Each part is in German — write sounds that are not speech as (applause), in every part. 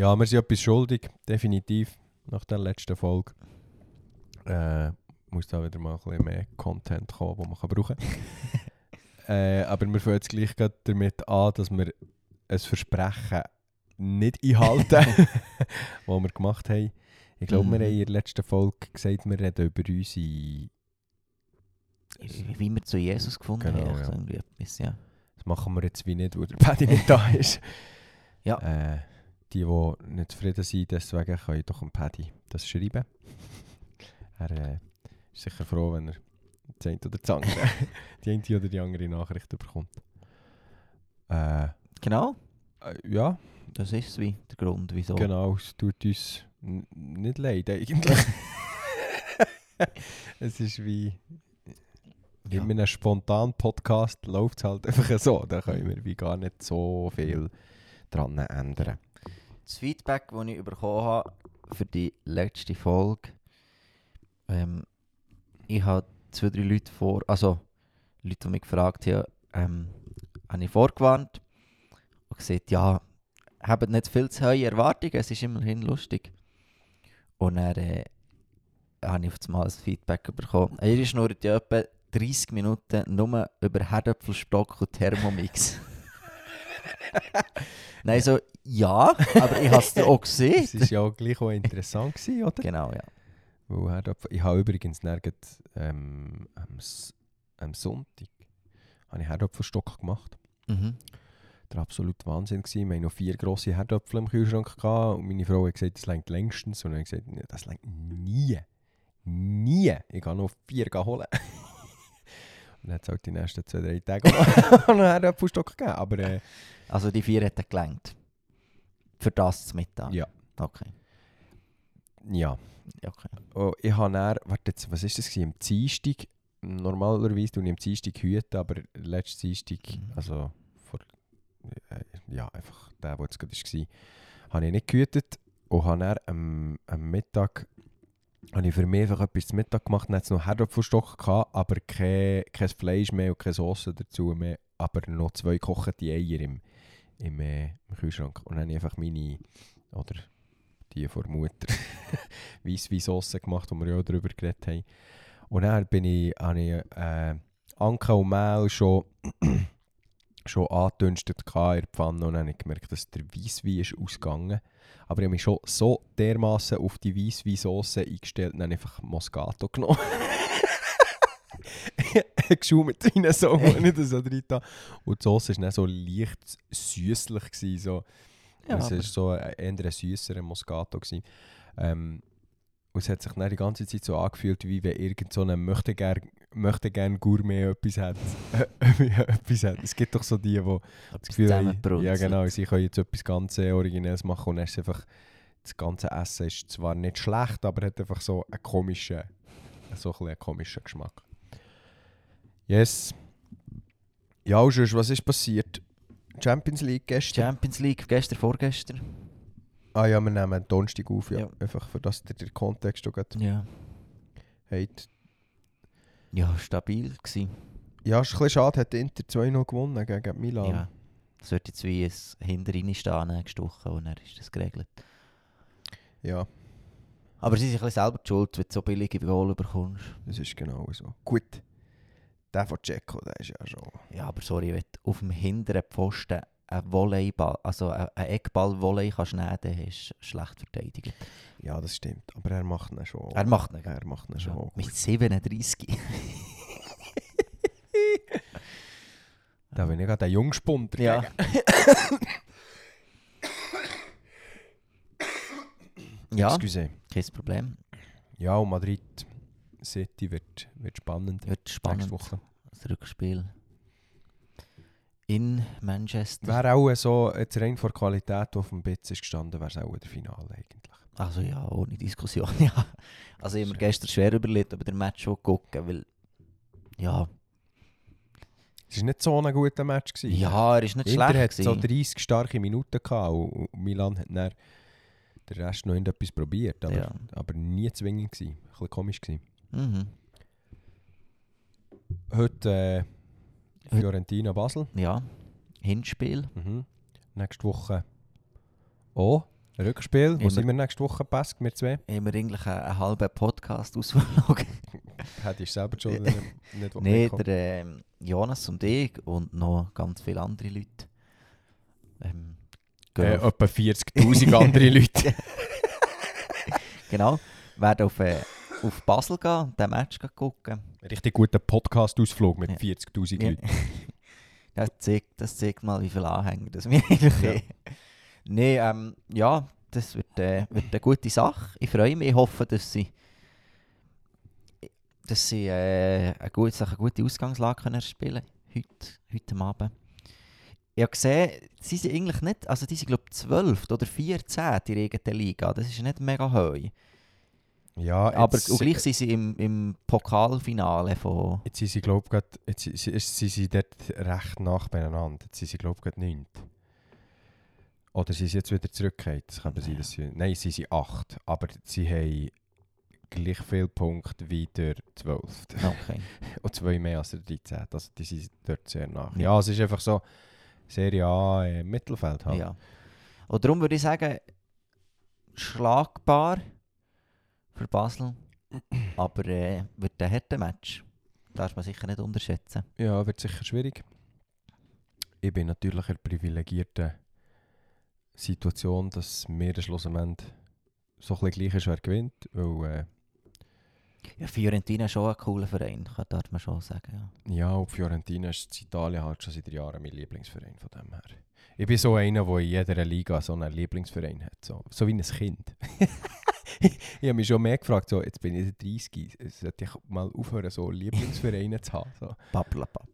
Ja, wir sind etwas schuldig, definitiv, nach der letzten Folge. Äh, muss da wieder mal ein bisschen mehr Content kommen, den man kann brauchen kann. (laughs) äh, aber wir fangen jetzt gleich damit an, dass wir ein Versprechen nicht einhalten, (laughs) (laughs) das wir gemacht haben. Ich glaube, Mhm. wir haben in der letzten Folge gesagt, wir reden über unsere... Wie wir zu Jesus gefunden Genau, haben. ja. irgendwie etwas, ja. Das machen wir jetzt wie nicht, wo der Paddy nicht da ist. Ja. Äh, die, die nicht zufrieden sind, deswegen können doch dem Paddy das schreiben. (laughs) er äh, ist sicher froh, wenn er das eine oder das andere, (laughs) die eine oder die andere Nachricht bekommt. Äh, Genau, äh, ja, das ist wie der Grund, wieso. genau. Es tut uns nicht leid eigentlich. (laughs) es ist wie Ja. in einem spontanen Podcast läuft es halt einfach so. Da können wir wie gar nicht so viel dran ändern. Das Feedback, das ich bekommen habe für die letzte Folge, ähm, ich habe zwei, drei Leute vor, also Leute, die mich gefragt haben, ähm, habe ich vorgewarnt und gesagt, ja, habt nicht viel zu hohe Erwartungen, es ist immerhin lustig. Und dann äh, habe ich auf einmal das Feedback bekommen. Ihr schnurrt ja etwa 30 Minuten nur über Herdöpfelstock und Thermomix. (laughs) Nein, so, ja, aber ich habe es auch (laughs) gesehen. Es war ja auch gleich auch interessant, gewesen, oder? Genau, ja. Ich habe übrigens nirgends ähm, am, am Sonntag habe ich Herdöpfelstock gemacht. Mhm. Der absolute Wahnsinn. Wir hatten noch vier grosse Herdöpfel im Kühlschrank gehabt und meine Frau hat gesagt, das längt längstens. Und dann habe ich gesagt, «Nee, das längt nie. Nie. Ich kann noch vier holen. (laughs) und dann hat es halt die nächsten zwei, drei Tage noch (laughs) einen Herdöpfelstock gegeben. Aber äh, Also die vier hätten gelangt. Für das zu Mittag? Ja. Okay. ja. Okay. Oh, ich habe dann, warte jetzt, was ist das gewesen? Am Dienstag, normalerweise tue ich am Dienstag hüten, aber letzten Dienstag, Mhm. also vor, äh, ja, einfach der, der jetzt gerade war, habe ich nicht gehütet und habe dann am, am Mittag, habe ich für mich einfach etwas zum Mittag gemacht, dann hat es noch Herdöpfelstock gehabt, aber kein, kein Fleisch mehr und keine Sauce dazu mehr, aber noch zwei gekochte Eier im, im, äh, im Kühlschrank. Und dann habe ich einfach meine, oder die von der Mutter, (laughs) Weisswein-Sauce gemacht, wo wir ja auch darüber geredet haben. Und dann bin ich, habe ich äh, Anke und Mehl schon, (clears throat) schon angedünstet in der Pfanne und dann habe ich gemerkt, dass der Weisswein ist ausgegangen. Aber ich habe mich schon so dermaßen auf die Weisswein-Sauce eingestellt und dann einfach Moscato genommen. (laughs) (laughs) Geschaumt rein, so, nicht so drin. da. Und die Sauce war dann so leicht süßlich. Gewesen, so. Ja, es war so ein eher süßerer Moscato. Gewesen. Ähm, und es hat sich dann die ganze Zeit so angefühlt, wie wenn irgend so ein möchte gern, möchte gern Gourmet etwas hat. (laughs) etwas hat. Es gibt doch so die, die das Gefühl haben, ja genau, sie können jetzt etwas ganz Originelles machen und dann ist einfach, das ganze Essen ist zwar nicht schlecht, aber hat einfach so einen komischen, so ein einen komischen Geschmack. Yes. Ja, und sonst, was ist passiert? Champions League gestern? Champions League, gestern, vorgestern. Ah ja, wir nehmen Donnerstag auf, ja. Ja. Einfach für das ihr den Kontext auch gerade Ja. habt. Ja, stabil gewesen. Ja, ist ein bisschen schade, hat Inter 2-0 gewonnen gegen Milan. Ja. Es wird jetzt wie ein hinter stehen Woche und dann ist das geregelt. ja, Aber sie sind ein bisschen selber die schuld, wenn du so billige Goal bekommst. das ist genau so. Gut. Der von Dzeko, der ist ja schon... Ja, aber sorry, wenn du auf dem hinteren Pfosten einen Volleyball, also einen Eckball-Volley kannst nehmen, dann hast du schlecht verteidigt. Ja, das stimmt. Aber er macht ihn schon. Er macht ihn. Er macht ihn schon. Ja, mit gut. 37. (laughs) Da bin ich gerade ein Jungspunter. Ja. ja, Excuse. kein Problem. Ja, und Madrid City wird, wird spannend. Wird Nächste spannend. Woche. Das Rückspiel in Manchester. Wäre auch so, jetzt rein vor Qualität, die auf dem Bitz ist gestanden, wäre es auch der Finale eigentlich. Also ja, ohne Diskussion. (laughs) ja. Also ich habe mir gestern schwer überlegt, ob ich den Match schon gucken weil ja, Es war nicht so ein guter Match. Gewesen. ja, er ist nicht Inter schlecht hat so gewesen. 30 starke Minuten gehabt und Milan hat dann den Rest noch irgendetwas probiert, aber, Ja. aber nie zwingend gewesen. Ein bisschen komisch gewesen. Mhm. Heute äh, Fiorentina Basel. Ja, Hinspiel. Mhm. Nächste Woche auch Rückspiel, wo Immer- sind wir nächste Woche, Pesk, wir zwei? Haben wir eigentlich einen, einen halben Podcast ausverlogen? Hätte (laughs) ich selber schon (laughs) nicht, nicht Nein, der ähm, Jonas und ich und noch ganz viele andere Leute. Ähm, äh, etwa 40'000 andere (laughs) Leute. genau, werden auf, äh, auf Basel gehen und den Match gucken. Richtig guter Podcast-Ausflug mit Ja. 40'000 Ja. Leuten. (laughs) Das zeigt, das zeigt mal, wie viele Anhänger das wir (laughs) eigentlich Ja. haben. Nein, ähm, ja, das wird, äh, wird eine gute Sache. Ich freue mich, ich hoffe, dass sie, dass sie äh, eine, gute, eine gute Ausgangslage können spielen heute, heute Abend. Ich habe gesehen, sie sind eigentlich nicht, also die sind glaube ich 12 oder 14 in der Liga. Das ist nicht mega hoch. Ja, Aber gleich sind sie im, im Pokalfinale von... jetzt sind sie, glaube ich, jetzt sind sie- sie sind dort recht nach beieinander. Jetzt sind sie, glaube ich, 9. Oder sind sie jetzt wieder zurückgekehrt? Das kann sein, dass sie... Nein, sie sind 8. Aber sie haben gleich viele Punkte wie der 12. Okay. (laughs) Und zwei mehr als der 13. Also die sind dort sehr nach. Ja. Ja, es ist einfach so Serie A äh, Mittelfeld halt. Ja. Und darum würde ich sagen, schlagbar für Basel. (clears throat) Aber äh, wird ein harter Match. Darf man sicher nicht unterschätzen. Ja, wird sicher schwierig. Ich bin natürlich in der privilegierten Situation, dass mir am Schluss am Ende so ein gleich ist, wer gewinnt. Weil, Ja, Fiorentina ist schon ein cooler Verein, kann- darf man schon sagen. Ja. äh, ja, und Fiorentina ist in Italien halt schon seit Jahren mein Lieblingsverein von dem her. Ich bin so einer, der in jeder Liga so einen Lieblingsverein hat. So, so wie ein Kind. (laughs) ich habe mich schon mehr gefragt, so, jetzt bin ich 30, sollte ich mal aufhören, so Lieblingsvereine zu haben. So, Pappelapapp.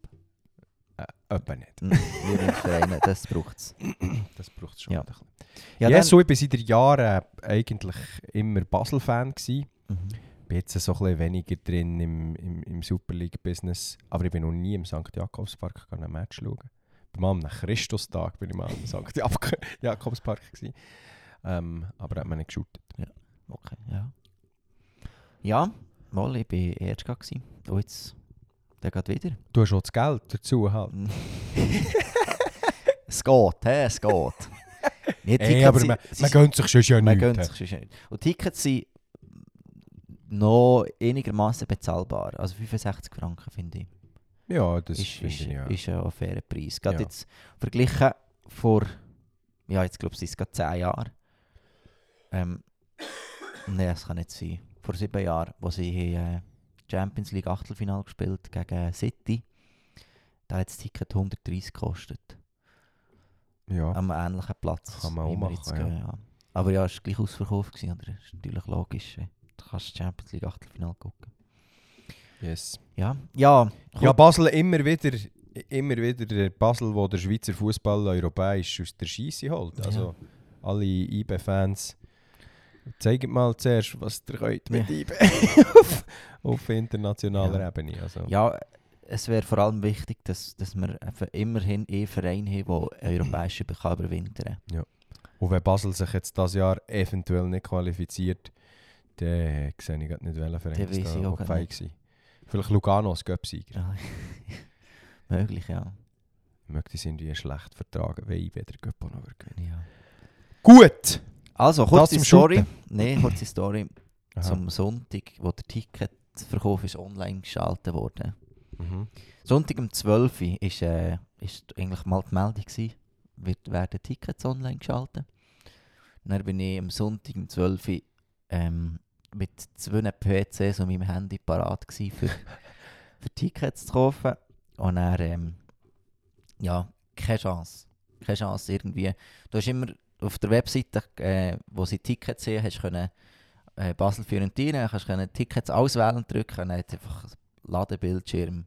äh, etwa nicht. Mhm, Lieblingsvereine, (laughs) das braucht es. Das braucht es schon Ja. Ja, Ja, so, ich war seit Jahren eigentlich immer Basel-Fan. Mhm. bin jetzt so ein bisschen weniger drin im, im, im Super League-Business. Aber ich bin noch nie im St. Jakobspark ein Match schauen. Mal am Christustag bin ich mal im St. Jak- Jakobspark. Gewesen. Ähm, aber hat man nicht geschaut. Okay, ja. Ja, mal, ich war erst gewesen. Und jetzt, der geht wieder. Du hast auch das Geld dazu halt. (laughs) es geht, hä? es geht. Ey, aber sind- man, man gönnt sich schon ja man nicht. gönnt sich sonst nicht. Und Tickets sind noch einigermaßen bezahlbar. Also 65 Franken, finde ich. Ja, das ist, ist, ich ja. ist ein fairer Preis. Gerade Ja. jetzt verglichen vor, ja, jetzt glaube ich, es gerade 10 Jahre. Ähm, Nein, das kann nicht sein. Vor sieben Jahren, wo sie äh, Champions League Achtelfinale gespielt gegen City, da hat das Ticket 130 gekostet. ja. Am ähnlichen Platz. Kann man auch machen, ja. gehen, ja. Aber ja, es war gleich ausverkauft. Gewesen, oder? Das ist natürlich logisch. Du kannst Champions League Achtelfinale gucken. Yes. Ja, ja. Ja, Basel immer wieder, immer wieder der Basel, wo der Schweizer Fußball europäisch aus der Scheisse holt. Also alle IB-Fans, zeigt mal zuerst, was ihr könnt mit Ja. IB auf, auf internationaler Ja. Ebene. Also. Ja, es wäre vor allem wichtig, dass, dass wir immerhin einen Verein haben, der europäische kann überwintern Und wenn Basel sich jetzt das Jahr eventuell nicht qualifiziert, dann sehe ich nicht, welcher Verein das da fähig war. Vielleicht Lugano als Göpsieger. Ja. (laughs) Möglich, ja. Ich möchte es irgendwie schlecht vertragen, wenn IB der Göpp auch noch gewinnen. ja. Gut! Also, kurze Story. Nein, kurze Story. Aha. Zum Sonntag, wo der Ticketverkauf ist online geschaltet wurde. Mhm. Sonntag um 12 Uhr ist, äh, ist eigentlich mal die Meldung gewesen, wird, werden Tickets online geschaltet. Dann bin ich am Sonntag um 12 Uhr ähm, mit zwei PCs und meinem Handy parat gewesen, für, (laughs) für Tickets zu kaufen. Und dann, ähm, ja, keine Chance. Keine Chance irgendwie. Du hast immer auf der Webseite, äh, wo sie Tickets sehen, hast du können, äh, Basel Fiorentina, kannst können Tickets auswählen und drücken und dann hat einfach Ladebildschirm.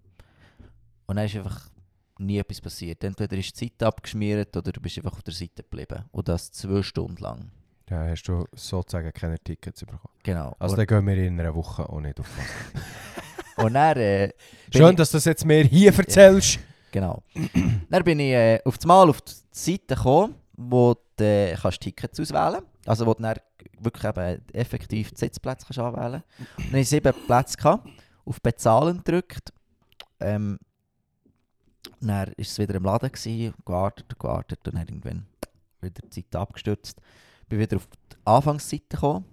Und dann ist einfach nie etwas passiert. Entweder ist die Zeit abgeschmiert oder du bist einfach auf der Seite geblieben. Und das zwei Stunden lang. Ja, hast du sozusagen keine Tickets bekommen. Genau. Also und, dann gehen wir in einer Woche auch nicht auf (laughs) und dann, äh, Schön, ich- dass du das jetzt mir hier erzählst. Genau. dann bin ich äh, auf das Mal auf die Seite gekommen, wo du äh, kannst Tickets auswählen Also wo du dann wirklich eben effektiv die Sitzplätze kannst anwählen kannst. Dann hatte ich sieben Plätze, gehabt, auf Bezahlen gedrückt. Ähm, dann war es wieder im Laden, gewesen, gewartet und gewartet und dann irgendwann wieder die Zeit abgestürzt. Bin wieder auf die Anfangsseite gekommen.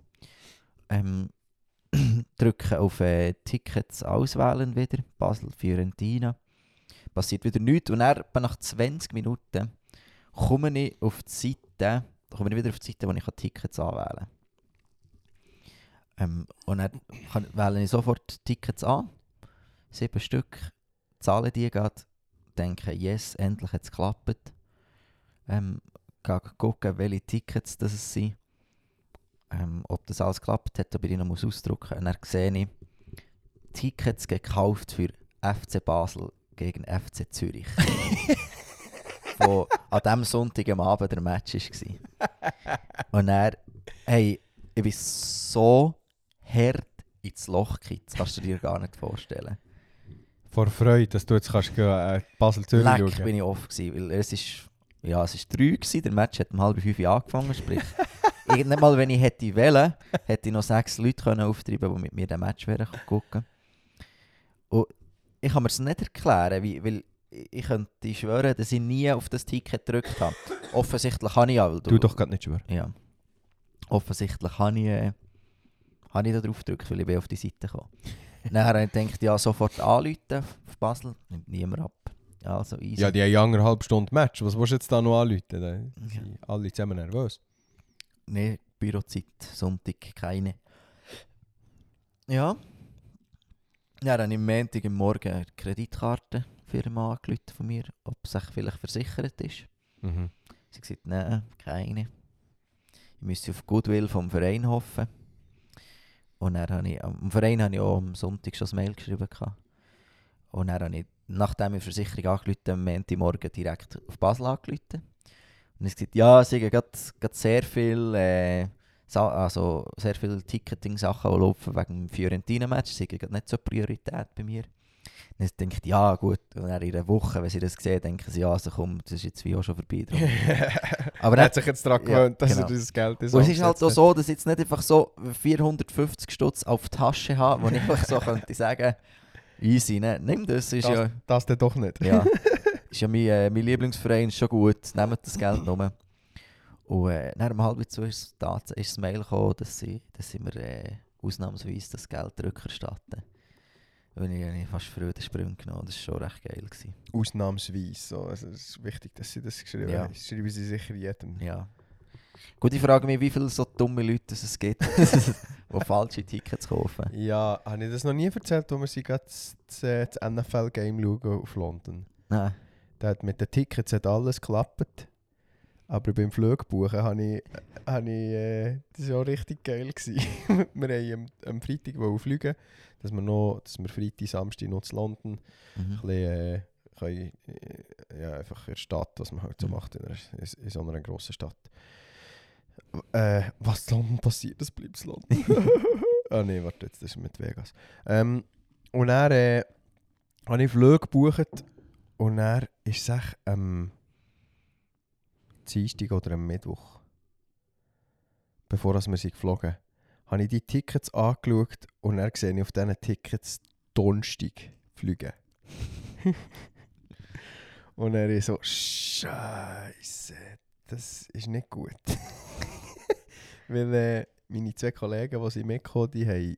Ähm, (clears throat) drücke auf äh, Tickets auswählen wieder. Basel, Fiorentina. Passiert wieder nichts. Und dann, nach 20 Minuten, komme ich auf die Seite, komme ich wieder auf die Seite, wo ich Tickets anwählen kann. Ähm, und dann wähle ich sofort Tickets an. Sieben Stück. Zahle die gerade. Denke, yes, endlich hat es geklappt. Ähm, gucken, welche Tickets das sind. Ähm, ob das alles geklappt hat, ob ich noch muss ausdrucken muss. Und dann sehe ich Tickets gekauft für FC Basel gegen FC Zürich. (laughs) wo an diesem Sonntag am Abend der Match war. Und er, hey, ich bin so hart ins Loch gekippt. Das kannst du dir gar nicht vorstellen. Vor Freude, dass du jetzt kannst gehen, äh, Basel-Zürich Leck schauen. bin ich off gewesen, weil es ist, ja, es ist drei gewesen, der Match hat um halb fünf Uhr angefangen, sprich, (laughs) ich, nicht mal wenn ich hätte wollen, hätte ich noch sechs Leute können auftreiben die mit mir den Match wären gucken Und ich kann mir es nicht erklären, wie, weil ich könnte schwören, dass ich nie auf das Ticket gedrückt habe. Offensichtlich habe ich ja, weil Du doch gerade nicht schwören. Ja. Offensichtlich habe ich, äh, habe ich da drauf gedrückt, weil ich bin auf die Seite gekommen. Dann habe ich gedacht, ja, sofort anrufen auf Basel. Nimmt niemand ab. Also easy. Ja, die haben anderthalb Stunden Match. Was willst du jetzt da noch anrufen? Da sind Ja. alle zusammen nervös. Nee, Bürozeit, Sonntag keine. Ja. Ja, dann am Montag am Morgen eine Kreditkarte für einen Mann angerufen von mir, ob es sich vielleicht versichert ist. Mhm. Sie gesagt, nein, keine. Ich müsste auf Goodwill vom Verein hoffen. Und dann habe ich, am Verein habe ich auch am Sonntag schon ein Mail geschrieben. gehabt. Und dann habe ich, nachdem ich die Versicherung angerufen am Montagmorgen direkt auf Basel angerufen. Und ich gesagt, ja, es sind gerade, sehr viel, äh, Sa also sehr viele Ticketing-Sachen, die laufen wegen dem Fiorentina-Match. Das ist nicht so Priorität bei mir. Und ich denke, ja gut, und dann in einer Woche, wenn sie das sehen, denken sie, ja, also komm, das ist jetzt wie auch schon vorbei. (laughs) Aber er hat sich jetzt daran Ja, gewöhnt, dass genau. er dieses Geld ist. Und es ist halt auch so, dass ich jetzt nicht einfach so 450 Stutz auf die Tasche habe, wo ich einfach so (laughs) könnte sagen, easy, ne? nimm das, ist Das, ja, das dann doch nicht. ja, (laughs) ist ja mein, äh, mein Lieblingsverein, ist schon gut, nehmt das Geld nur. Und äh, nach um halb zwei ist, das- ist das Mail gekommen, dass sie, dass sie mir äh, ausnahmsweise das Geld rückerstatten. Und ich habe fast Freudensprünge genommen, das war schon recht geil. Gewesen. Ausnahmsweise. So. Also, es ist wichtig, dass sie das geschrieben Ja. haben. Das schreiben sie sicher jedem. Ja. Gut, ich frage mich, wie viele so dumme Leute es gibt, (laughs) die falsche Tickets kaufen. Ja, habe ich das noch nie erzählt, wo wir sie das, das, NFL-Game schauen auf London? Nein. Da hat mit den Tickets hat alles geklappt. Aber beim Flugbuchen habe ich, habe ich äh, das war auch richtig geil. Gewesen. (laughs) wir haben am, am Freitag fliegen, dass wir, noch, dass wir Freitag, Samstag noch zu London ein Mhm. bisschen, äh, können, äh, ja, einfach in der Stadt, was man halt so Mhm. macht in, einer, in, in so einer grossen Stadt. Äh, was in London passiert, das bleibt London. (laughs) ah nee, warte, jetzt, das ist mit Vegas. Ähm, und dann äh, habe ich Flüge gebucht und dann ist es echt am Dienstag oder am Mittwoch, bevor wir sind geflogen habe ich die Tickets angeschaut und dann sehe ich auf diesen Tickets Donnerstag fliegen. (laughs) und er ist so, Scheiße, das ist nicht gut. Weil äh, meine zwei Kollegen, die sind mitgekommen, die haben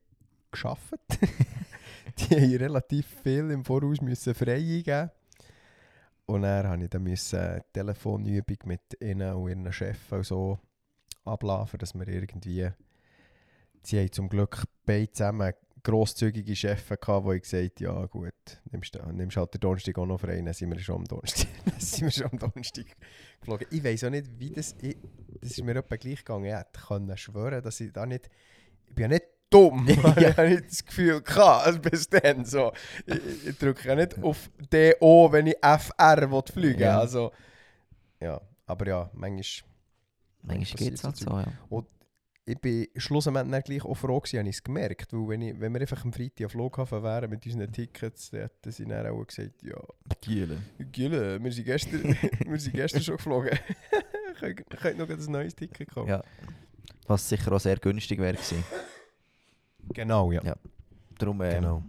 geschafft. (laughs) die haben relativ viel im Voraus müssen frei eingeben. Und dann musste ich dann müssen eine Telefonübung mit ihnen und ihren Chefs und so ablaufen, dass wir irgendwie... Sie haben zum Glück beide zusammen grosszügige Chefs gehabt, die gesagt ja gut, nimmst, du- nimmst halt den Donnerstag auch noch frei, dann sind wir schon am Donnerstag, (laughs) dann sind wir schon am Donnerstag geflogen. Ich weiß auch nicht, wie das... Ich, das ist mir etwa gleich gegangen. Ich hätte können schwören, dass ich da nicht... Ich bin ja nicht dumm. (laughs) ich habe nicht das Gefühl gehabt, also bis dann so. Ich, ich drücke ja nicht auf DO, wenn ich FR will fliegen Ja. Also, ja, aber ja, manchmal... Manchmal geht es halt so, ja. Ich bin schlussendlich dann gleich auch froh gewesen, habe ich es gemerkt. Weil wenn, ich, wenn wir einfach am Freitag am Flughafen wären mit unseren Tickets, dann hätten sie dann auch gesagt, ja, Giele. Gille, wir sind gestern, (laughs) wir sind gestern schon geflogen. (laughs) Könnt könnt noch ein neues Ticket kaufen. Ja. Was sicher auch sehr günstig wäre gewesen. Genau, ja. Ja. Darum, ähm, Genau.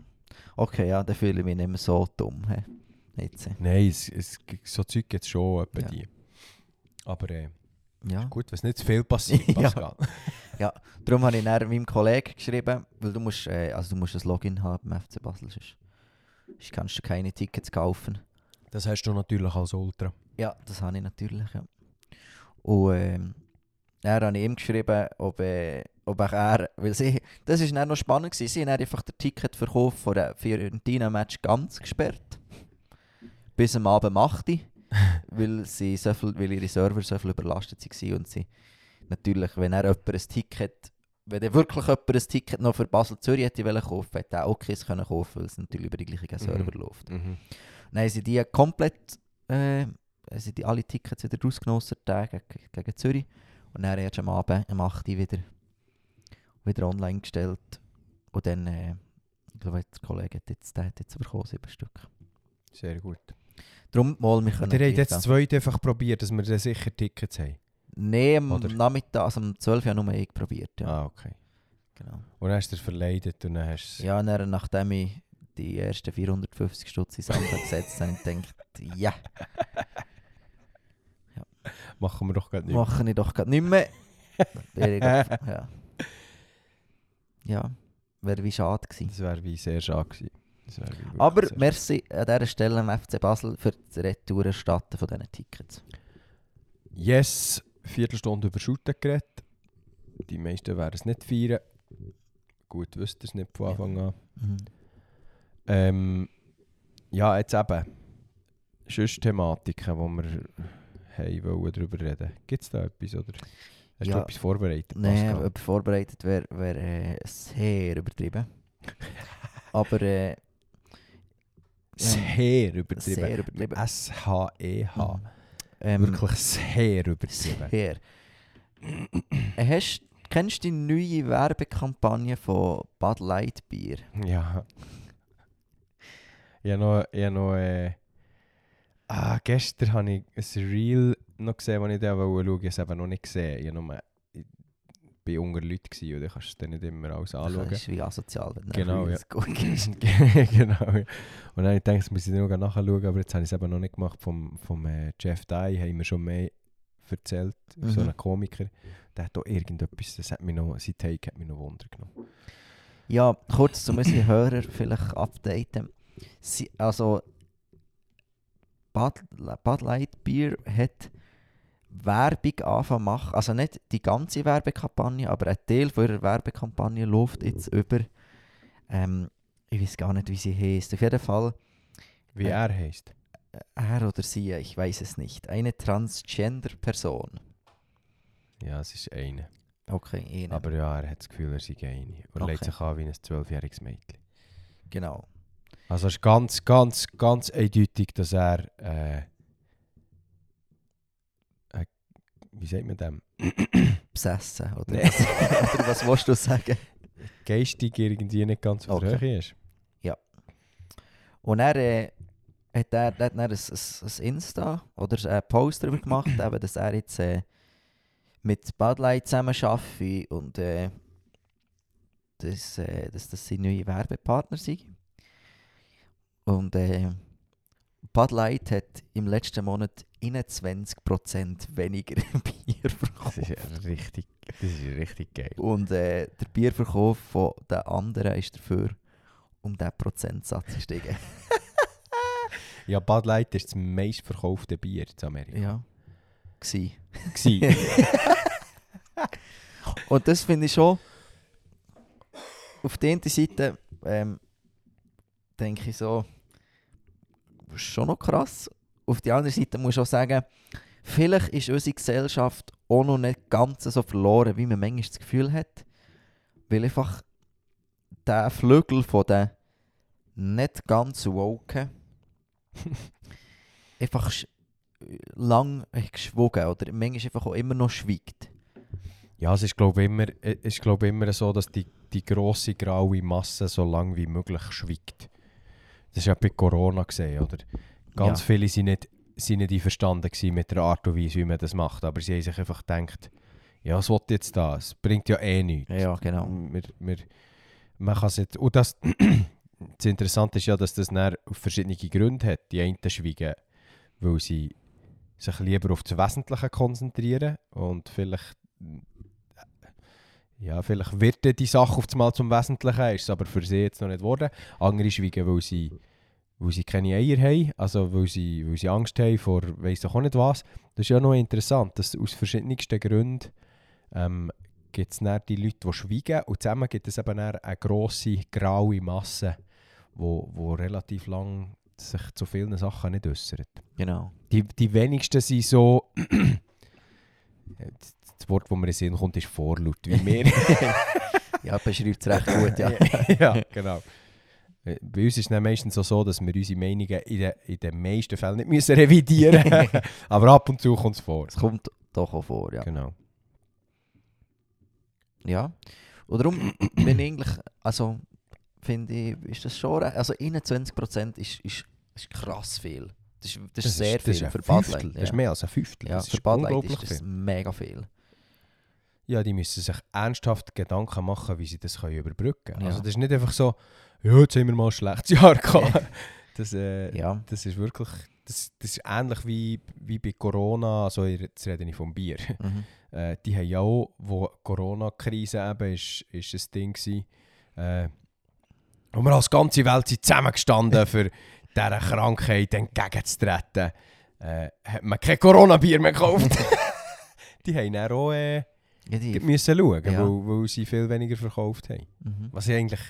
okay, ja, dann fühle ich mich nicht mehr so dumm. He. Jetzt. äh. Nein, es, es, gibt- so Zeug gibt es schon etwa Ja. die. Aber äh, Ja. Gut, was nicht zu viel passiert, (laughs) Ja. Pascal. Darum habe ich dann meinem Kollegen geschrieben, weil du musst, äh, also du musst ein Login haben beim FC Basel, sonst, sonst kannst du keine Tickets kaufen. Das hast du natürlich als Ultra. Ja, das habe ich natürlich, ja. Und ähm, dann habe ich ihm geschrieben, ob, äh, ob auch er, weil sie, das war dann noch spannend, gewesen. sie haben einfach den Ticketverkauf von der Fiorentina-Match ganz gesperrt. Bis am Abend 8 Uhr, (laughs) weil, sie so viel, weil ihre Server so viel überlastet waren und sie natürlich, wenn er jemand ein Ticket, wenn er wirklich jemand ein Ticket noch für Basel-Zürich hätte wollen kaufen, hätte er auch keins können kaufen, weil es natürlich über die gleichen Server läuft. Mhm. Dann haben sie die komplett, äh, sie die alle Tickets wieder rausgenommen, gegen, gegen Zürich. Und dann erst am Abend, am 8. Uhr wieder, wieder online gestellt. Und dann, äh, ich glaube, der Kollege hat jetzt, der hat jetzt bekommen, sieben Stück. Sehr gut. Darum mal, wir können Ihr habt jetzt gehen. zweit einfach probiert, dass wir dann sicher Tickets haben. Nein, am Oder? Nachmittag, also um 12 Uhr nur ich probiert. Ja, Ah, okay. genau. Und dann hast du dir verleidet und dann hast du ja dann, nachdem ich die ersten 450 Stutz ins Sand gesetzt habe, ich gedacht, ja, machen wir doch gerade nicht. mache ich doch gerade nicht mehr. Ja. ja, wäre wie schade gewesen. Das wäre wie sehr schade gewesen. Aber merci an dieser Stelle am FC Basel für das Retour-Erstatten von diesen Tickets. Yes, Viertelstunde über Shooten geredet. Die meisten werden es nicht feiern. Gut, wüsst ihr es nicht von Ja. Anfang an. Mhm. Ähm, ja, jetzt eben. Sonst Thematiken, die wir haben wollen, darüber reden. Gibt es da etwas, oder? Hast Ja. du etwas vorbereitet, Nein, ob vorbereitet wäre wär, äh, sehr übertrieben. (laughs) Aber äh, Sehr übertrieben. sehr übertrieben. S-H-E-H. Ähm, Wirklich sehr übertrieben. Sehr. Hast, kennst du die neue Werbekampagne von Bud Light Bier? Ja. Ich habe noch, ich habe noch äh, ah, gestern habe ich ein Reel noch gesehen, das ich da schauen wollte. Ich habe es eben noch nicht gesehen. Ich, habe nur, war unter Leuten gewesen, dann kannst du dann nicht immer alles anschauen. Das ist wie asozial, wenn du Genau, ja. (laughs) genau. ja. Und dann habe ich gedacht, das muss ich noch nachschauen, aber jetzt habe ich es eben noch nicht gemacht. Vom, vom äh, Jeff Dye haben wir schon mehr erzählt, so Mhm. ein Komiker. Der hat auch irgendetwas, das hat mich noch, sein Take hat mich noch Wunder genommen. Ja, kurz zu unseren Hörer vielleicht updaten. Sie, also, Bud, Bud Light Beer hat Werbung angefangen zu machen. Also nicht die ganze Werbekampagne, aber ein Teil von ihrer Werbekampagne läuft jetzt über. Ähm, ich weiß gar nicht, wie sie heißt. Auf jeden Fall, Wie Äh, er heisst. er oder sie, ich weiß es nicht. Eine Transgender-Person. Ja, es ist eine. Okay, eine. Aber ja, er hat das Gefühl, er sei eine. Und Okay. legt sich an wie ein zwölfjähriges Mädchen. genau. Also es ist ganz, ganz, ganz eindeutig, dass er... Äh, wie sagt man dem? Besessen. Oder, Nee. was, (laughs) oder was willst du sagen? Geistig irgendwie nicht ganz auf Okay. Höhe ist. Und er äh, hat er, hat dann ein, ein, Insta oder einen Post darüber gemacht, (coughs) eben, dass er jetzt äh, mit Bud Light zusammen arbeitet und äh, dass, äh, dass das sein neuer Werbepartner sind. Und äh, Bud Light hat im letzten Monat 21% weniger Bier Das ist ja richtig, das ist richtig geil. Und äh, der Bierverkauf von den anderen ist dafür um diesen Prozentsatz gestiegen. (laughs) Ja, Bud Light ist das meistverkaufte Bier in Amerika. ja. Gsi. Gsi. (laughs) Und das finde ich schon. Auf der einen Seite ähm, denke ich so, schon noch krass. Auf der anderen Seite muss ich auch sagen, vielleicht ist unsere Gesellschaft auch noch nicht ganz so verloren, wie man manchmal das Gefühl hat. Weil einfach der Flügel von den nicht ganz woken (laughs) einfach lang geschwogen oder manchmal einfach auch immer noch schweigt. Ja, es ist glaube ich immer, es ist, immer so, dass die, die grosse graue Masse so lange wie möglich schweigt. Das ist ja bei Corona gesehen, oder? Ganz Ja. viele sind nicht, sind nicht einverstanden mit der Art und Weise, wie man das macht, aber sie haben sich einfach gedacht, ja, was will jetzt das? Es bringt ja eh nichts. Ja, genau. Wir, wir, man kann nicht, und das, (clears throat) das Interessante ist ja, dass das auf verschiedene Gründe hat. Die einen schweigen, weil sie sich lieber auf das Wesentliche konzentrieren und vielleicht ja, vielleicht wird die Sache auf einmal zum Wesentlichen, ist es aber für sie jetzt noch nicht geworden. Andere schweigen, weil sie, weil sie keine Eier haben, also weil sie, weil sie Angst haben vor weiss doch auch nicht was. Das ist ja noch interessant, dass aus verschiedensten Gründen ähm, gibt es die Leute, die schweigen und zusammen gibt es eben eine grosse graue Masse, wo, wo relativ lang sich zu vielen Sachen nicht äußert. Genau. Die, die wenigsten sind so. (clears throat) das Wort, das mir in den Sinn kommt, ist vorlaut, wie wir. (laughs) Ja, beschreibt es recht gut, ja. (laughs) ja, genau. Äh, Bei uns ist es meistens so, so, dass wir unsere Meinungen in den, in den meisten Fällen nicht müssen revidieren müssen. (laughs) (laughs) Aber ab und zu kommt es vor. Es kommt doch auch vor, ja. Genau. Ja. Und darum bin ich eigentlich, also finde ich, ist das schon, also 21% ist, ist, ist krass viel. Das ist, das ist sehr das viel ist ein für Bud Fünftel. Light. Das ist Ja, mehr als ein Fünftel. ja das für ist Bud Light unglaublich ist das viel. mega viel. Ja, die müssen sich ernsthaft Gedanken machen, wie sie das können überbrücken können. Ja. Also das ist nicht einfach so, ja, jetzt haben wir mal ein schlechtes Jahr (laughs) gehabt. Das, äh, Ja, das ist wirklich, das, das ist ähnlich wie, wie bei Corona, also jetzt rede ich vom Bier. mhm. (laughs) Äh, die haben ja auch, wo die Corona-Krise eben ist, ist ein Ding gewesen, äh, wo wir als ganze Welt sind zusammengestanden (laughs) für dieser Krankheit entgegenzutreten, äh, hat man kein Corona-Bier mehr gekauft. die haben dann auch äh, ja, die, müssen schauen, Ja. weil, weil sie viel weniger verkauft haben. mhm. Was ja eigentlich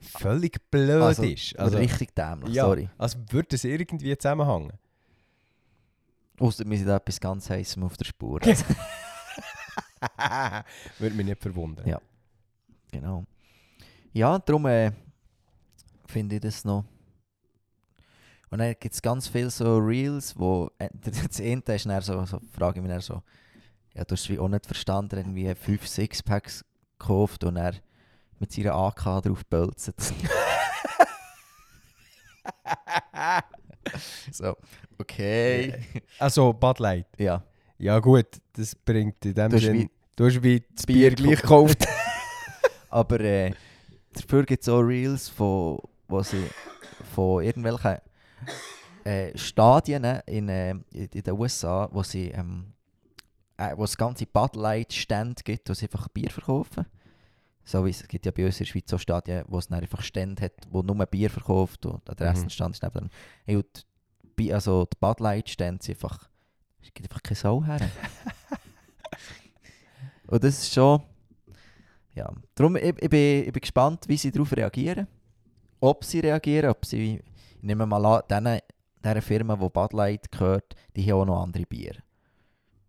völlig blöd Also, ist. Also, Also, richtig dämlich, ja, sorry. als würde es irgendwie zusammenhängen. Ausser wir sind da etwas ganz heißem auf der Spur. (laughs) (laughs) Würde mich nicht verwundern. Ja. Genau. Ja, darum äh, finde ich das noch. Und dann gibt es ganz viele so Reels, wo äh, (laughs) das eine ist dann so, so frage ich mich dann so, ja, du hast wie auch nicht verstanden, irgendwie 5 Sixpacks gekauft und er mit seiner AK drauf bölzt. (laughs) so, okay. Also Bud Light. Ja, Ja gut, das bringt in dem Du hast Sinn... wie- du hast wie das Bier Bier gleich gekauft. (laughs) aber äh, dafür gibt es auch Reels, von, wo sie von irgendwelchen äh, Stadien in, äh, in den USA, wo sie ähm, äh, wo es ganze Bud Light Stände gibt, wo sie einfach Bier verkaufen. So wie es es gibt ja bei uns in der Schweiz so Stadien, wo es dann einfach Stände hat, wo nur Bier verkauft und der Rest Mhm. Stand ist neben hey, und die, also die Bud Light Stände sind einfach, es gibt einfach keine Sau her. (laughs) und das ist schon, ja, darum ich, ich, bin, ich bin gespannt, wie sie darauf reagieren. Ob sie reagieren, ob sie, ich nehme mal an, denen, dieser Firma, die Bud Light gehört, die haben auch noch andere Bier.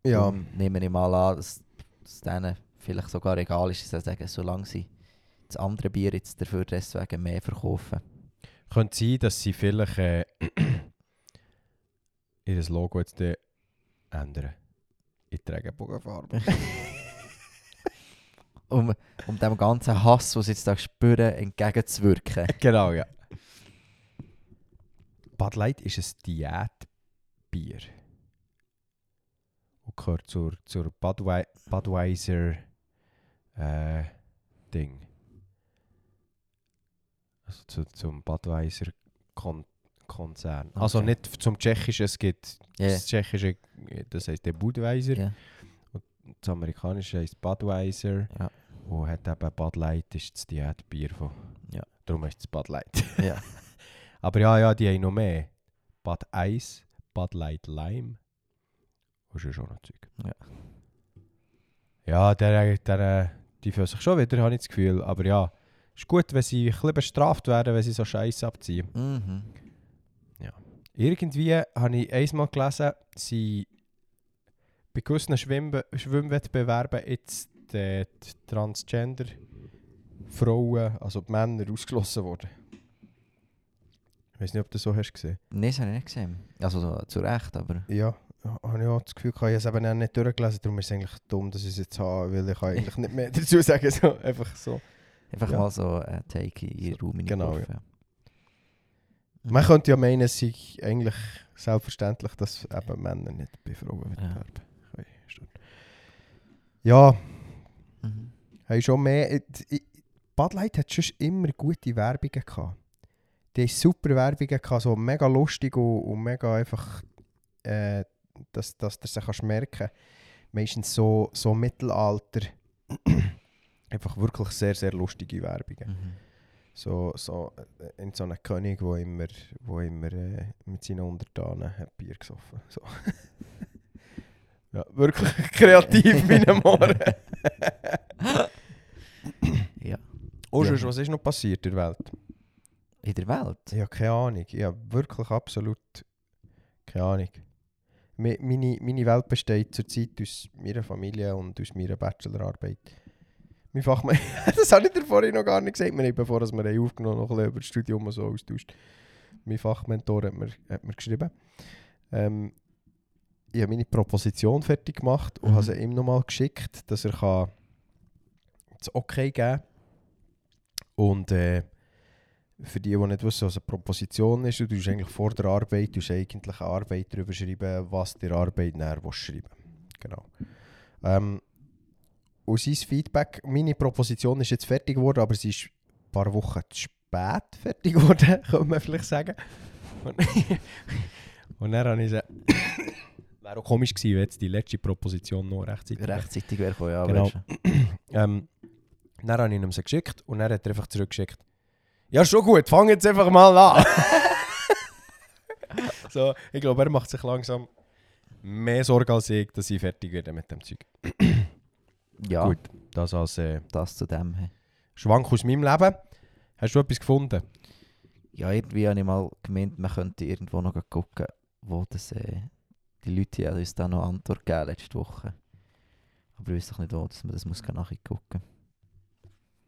ja. Darum nehme ich mal an, dass es denen vielleicht sogar egal ist, dass sie sagen, solange sie das andere Bier jetzt dafür deswegen mehr verkaufen. Könnte sein, dass sie vielleicht äh, (clears throat) ihr Logo jetzt ändern. In die Regenbogenfarbe. (laughs) Um, um dem ganzen Hass, den sie jetzt da spüren, entgegenzuwirken. (laughs) genau, ja. Bud Light ist ein Diätbier. Und gehört zur, zur Budwei Budweiser äh, Ding. Also zu, zum Budweiser Kon Konzern. Also Okay. nicht zum Tschechischen, es gibt Ja. das Tschechische, das heißt der Budweiser. Ja. Das amerikanische heisst Budweiser. Ja. Und hat eben Bud Light ist das Diätbier von. Ja. Darum ist es Bud Light. (laughs) Ja. (laughs) Aber ja, ja, die haben noch mehr. Bud Ice, Bud Light Lime. Ist schon noch Zeug. Ja. Ja, der, der, die fühlen sich schon wieder, habe ich das Gefühl. Aber ja, ist gut, wenn sie ein bisschen bestraft werden, wenn sie so Scheiße abziehen. Mhm. Irgendwie habe ich einmal gelesen, sie bei gewissen Schwimm Schwimmwettbewerben jetzt die, die Transgender-Frauen, also die Männer, ausgeschlossen wurden. Ich weiß nicht, ob du das so hast gesehen. Nein, das habe ich nicht gesehen. Also so, zu Recht, aber... Ja, habe ich auch das Gefühl, ich habe es eben auch nicht durchgelesen, darum ist es eigentlich dumm, dass ich es jetzt habe, weil ich eigentlich nicht mehr (laughs) dazu sagen, so, einfach so. Einfach Ja. mal so ein Take in ihren Raum Genau, hineingeworfen. Mhm. Man könnte ja meinen, es sei eigentlich selbstverständlich, dass eben Männer nicht bei Frauen wettbewerben können. Ja, Mhm. haben schon mehr. äh, Bud Light hat schon immer gute Werbungen gehabt. Die haben super Werbungen gehabt, so mega lustig und, und mega einfach äh, dass, dass du es kannst merken Meistens so, so Mittelalter, (clears throat) einfach wirklich sehr, sehr lustige Werbungen. Mhm. So, so äh, in so einem König, der immer, wo immer äh, mit seinen Untertanen hat Bier gesoffen so. (laughs) Ja, wirklich (laughs) kreativ wie ein Mohren. (laughs) Ja. Oh, Ja. sonst, was ist noch passiert in der Welt? In der Welt? Habe keine Ahnung. Habe wirklich absolut keine Ahnung. Meine, meine Welt besteht zurzeit aus meiner Familie und aus meiner Bachelorarbeit. Mein Fachmann, (laughs) das habe ich dir vorhin noch gar nicht gesagt. Wir haben, bevor wir haben aufgenommen noch ein bisschen über das Studium so austauscht. Mein Fachmentor hat mir, hat mir geschrieben. Ähm, ich habe meine Proposition fertig gemacht und Mhm. habe sie ihm nochmal geschickt, dass er kann das Okay geben kann. Und äh, für die, die nicht wissen, was eine Proposition ist, du tust eigentlich vor der Arbeit tust eigentlich eine Arbeit darüber schreiben, was der Arbeitnehmer will schreiben Genau. Ähm, und sein Feedback, meine Proposition ist jetzt fertig geworden, aber sie ist ein paar Wochen zu spät fertig (laughs) geworden, kann man vielleicht sagen. Und, (laughs) und dann habe ich sie... (coughs) Wäre auch komisch gewesen, wenn jetzt die letzte Proposition noch rechtzeitig wäre. Rechtzeitig wäre gekommen, ja. Genau. du. (coughs) Ähm, dann habe ich ihm sie geschickt und dann hat er einfach zurückgeschickt. Ja, schon gut, fang jetzt einfach mal an. (laughs) so, ich glaube, er macht sich langsam mehr Sorge als ich, dass ich fertig werde mit dem Zeug. (clears throat) Ja, Gut, das als äh, das zu dem. hey. Schwank aus meinem Leben. Hast du etwas gefunden? Ja, irgendwie habe ich mal gemeint, man könnte irgendwo noch gucken, wo das, äh, die Leute haben uns da noch Antwort gegeben letzte Woche. Aber ich weiß doch nicht, wo dass man das muss nachgucken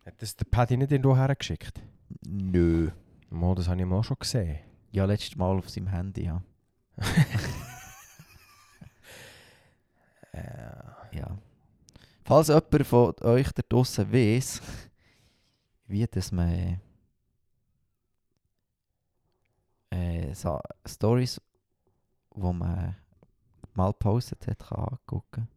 Hat das der Paddy nicht irgendwo hergeschickt? Nö. Mo, das habe ich mal auch schon gesehen. Ja, letztes Mal auf seinem Handy, ja. (laughs) Äh, ja. Falls jemand von euch da draussen weiss, wie das man äh, so Stories, wo man mal gepostet hat, kann angucken.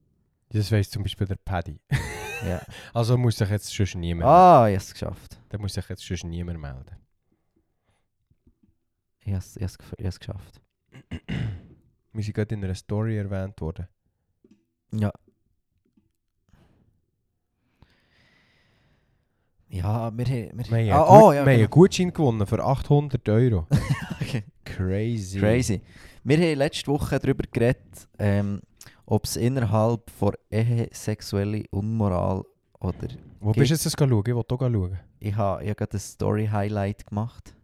das weiss zum Beispiel der Paddy. (laughs) Ja. Also muss sich jetzt schon niemand ah, ich habe es geschafft. Da muss sich jetzt schon niemand melden. Ich habe es ich ich geschafft. (clears throat) Wir sind gerade in einer Story erwähnt worden. Ja. Ja, wir haben... Wir, Wir haben, ah, oh, ja, wir haben genau. einen Gutschein gewonnen für 800 Euro. (laughs) Okay. Crazy. Crazy. Wir haben letzte Woche darüber geredet, ähm, ob es innerhalb von Ehe sexuelle Unmoral oder... Wo Geht- bist du jetzt das schauen? Ich will hier schauen. Ich habe hab gerade ein Story-Highlight gemacht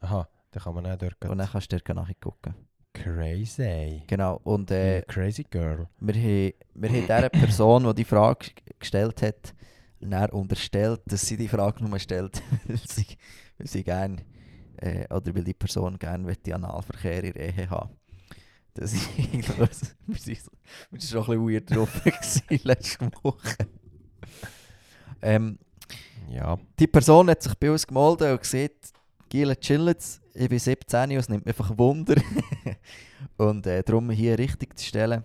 Aha, dann kann man auch dort und dann kannst du dort nachgucken. Crazy. Genau, und äh, Crazy Girl. wir haben, wir haben dieser Person, die die Frage gestellt hat, dann unterstellt, dass sie die Frage nur stellt, (laughs) weil sie, weil sie gerne, äh, oder weil die Person gerne Analverkehr in Ehe haben. Das ist (laughs) eigentlich, was- wir sind schon ein bisschen weird drauf (laughs) letzte Woche. Ähm, Ja. die Person hat sich bei uns gemeldet und gesagt, Giele chillt, ich bin 17 und es nimmt mich einfach Wunder. (laughs) und äh, darum hier richtig zu stellen.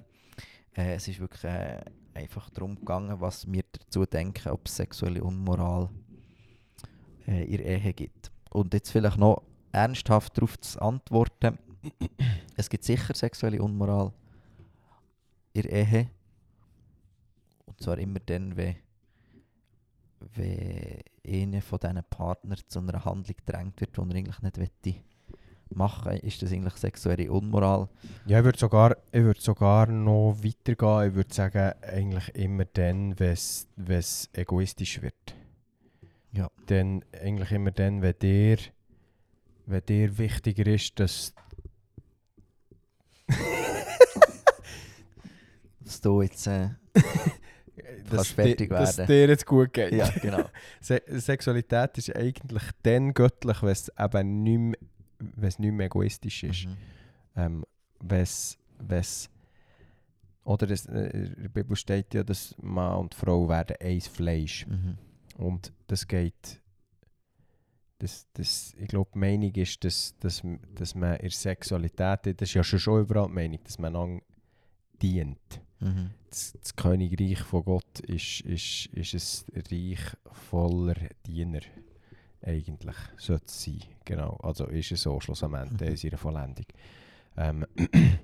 Äh, es ist wirklich äh, einfach darum gegangen, was wir dazu denken, ob es sexuelle Unmoral äh, in der Ehe gibt. Und jetzt vielleicht noch ernsthaft darauf zu antworten. Es gibt sicher sexuelle Unmoral in der Ehe. Und zwar immer dann, wenn wenn einer von diesen Partnern zu einer Handlung gedrängt wird, die er eigentlich nicht möchte machen ist das eigentlich sexuelle Unmoral. Ja, ich würde sogar, ich würd sogar noch weitergehen. Ich würde sagen, eigentlich immer dann, wenn es egoistisch wird. Ja. Dann eigentlich immer dann, wenn dir, wenn dir wichtiger ist, dass (laughs) Dass du jetzt... Äh, dass, fertig di- dass werden. dir jetzt gut geht. ja, genau. (laughs) Se Sexualität ist eigentlich dann göttlich, wenn es eben nicht mehr, wenn es nicht mehr egoistisch ist. Mhm. Ähm, wenn's, wenn's, oder es, äh, in der Bibel steht ja, dass Mann und Frau werden eins Fleisch. Mhm. Und das geht. Das, das, ich glaube, die Meinung ist, dass, dass, dass man in der Sexualität, das ist ja schon, überall die Meinung, dass man einander dient. Mhm. Das, das Königreich von Gott ist, ist, ist ein Reich voller Diener. Eigentlich sollte es sein. Genau. Also ist es so schlussendlich Mhm. in seiner Vollendung. Ähm, (clears throat)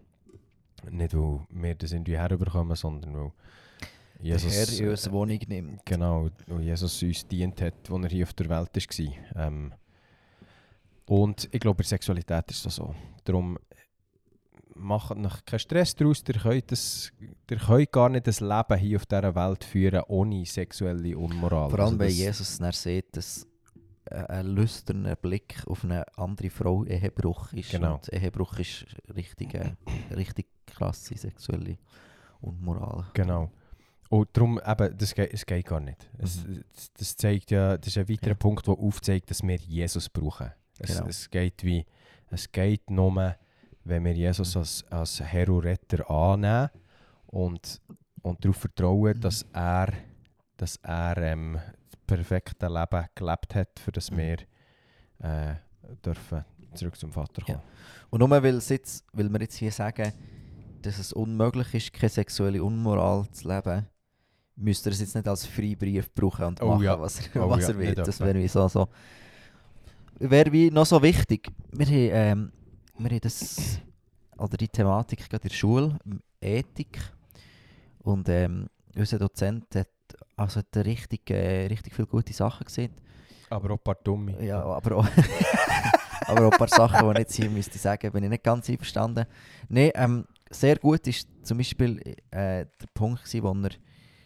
Nicht, weil wir das irgendwie herüberkommen, sondern weil Jesus, der Herr in unsere Wohnung nimmt. Genau, weil Jesus uns dient hat, als er hier auf der Welt war. Ähm, und ich glaube, bei Sexualität ist das so. Darum macht euch keinen Stress daraus. Ihr könnt, das, ihr könnt gar nicht das Leben hier auf dieser Welt führen ohne sexuelle Unmoral. Vor allem, Also das- Jesus dann sieht, dass ein- lüsterner Blick auf eine andere Frau Ehebruch ist. Genau. Und Ehebruch ist richtig, äh, richtig krasse sexuelle Unmoral. Genau. Und darum, eben, das geht, es geht gar nicht. Es, das, das zeigt ja, das ist ein weiterer Ja. Punkt, der aufzeigt, dass wir Jesus brauchen. Es, Genau. es geht wie, es geht nur, wenn wir Jesus als, als Herr und Retter annehmen und, und darauf vertrauen, Mhm. dass er, dass er ähm, das perfekte Leben gelebt hat, für das Mhm. wir äh, dürfen zurück zum Vater kommen. Und nur weil, jetzt, weil wir jetzt hier sagen, dass es unmöglich ist, keine sexuelle Unmoral zu leben, müsst ihr es jetzt nicht als Freibrief brauchen und Oh machen, ja. was er, Oh was ja, er will. nicht Das wäre wie so, so. Wäre wie noch so wichtig. Wir haben, ähm, wir haben das, oder die Thematik gerade in der Schule, Ethik. Und ähm, unser Dozent hat also hat richtig, äh, richtig viele gute Sachen gesehen. Aber auch ein paar Dumme. Ja, aber auch, (laughs) aber auch ein paar Sachen, die ich jetzt hier müsste sagen, bin ich nicht ganz einverstanden. Nein, ähm, sehr gut ist zum Beispiel äh, der Punkt, gewesen, wo er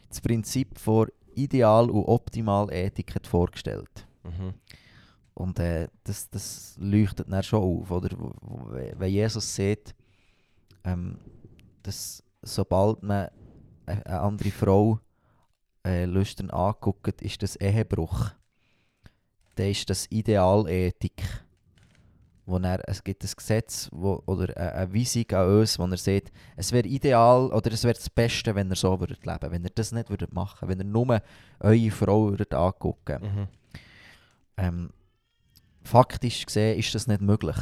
das Prinzip von Ideal und Optimal Ethik hat vorgestellt Mhm. Und äh, das, das leuchtet dann schon auf, oder? Wenn Jesus sieht, ähm, dass sobald man eine eine andere Frau äh, lüstern anguckt, ist das Ehebruch. Dann ist das Idealethik. Wo er, es gibt ein Gesetz wo, oder eine, Weisung an uns, wo er sagt, es wäre ideal oder es wäre das Beste, wenn er so würdet leben Wenn er das nicht würdet machen wenn er nur eure Frau würdet angucken Mhm. ähm, faktisch gesehen ist das nicht möglich.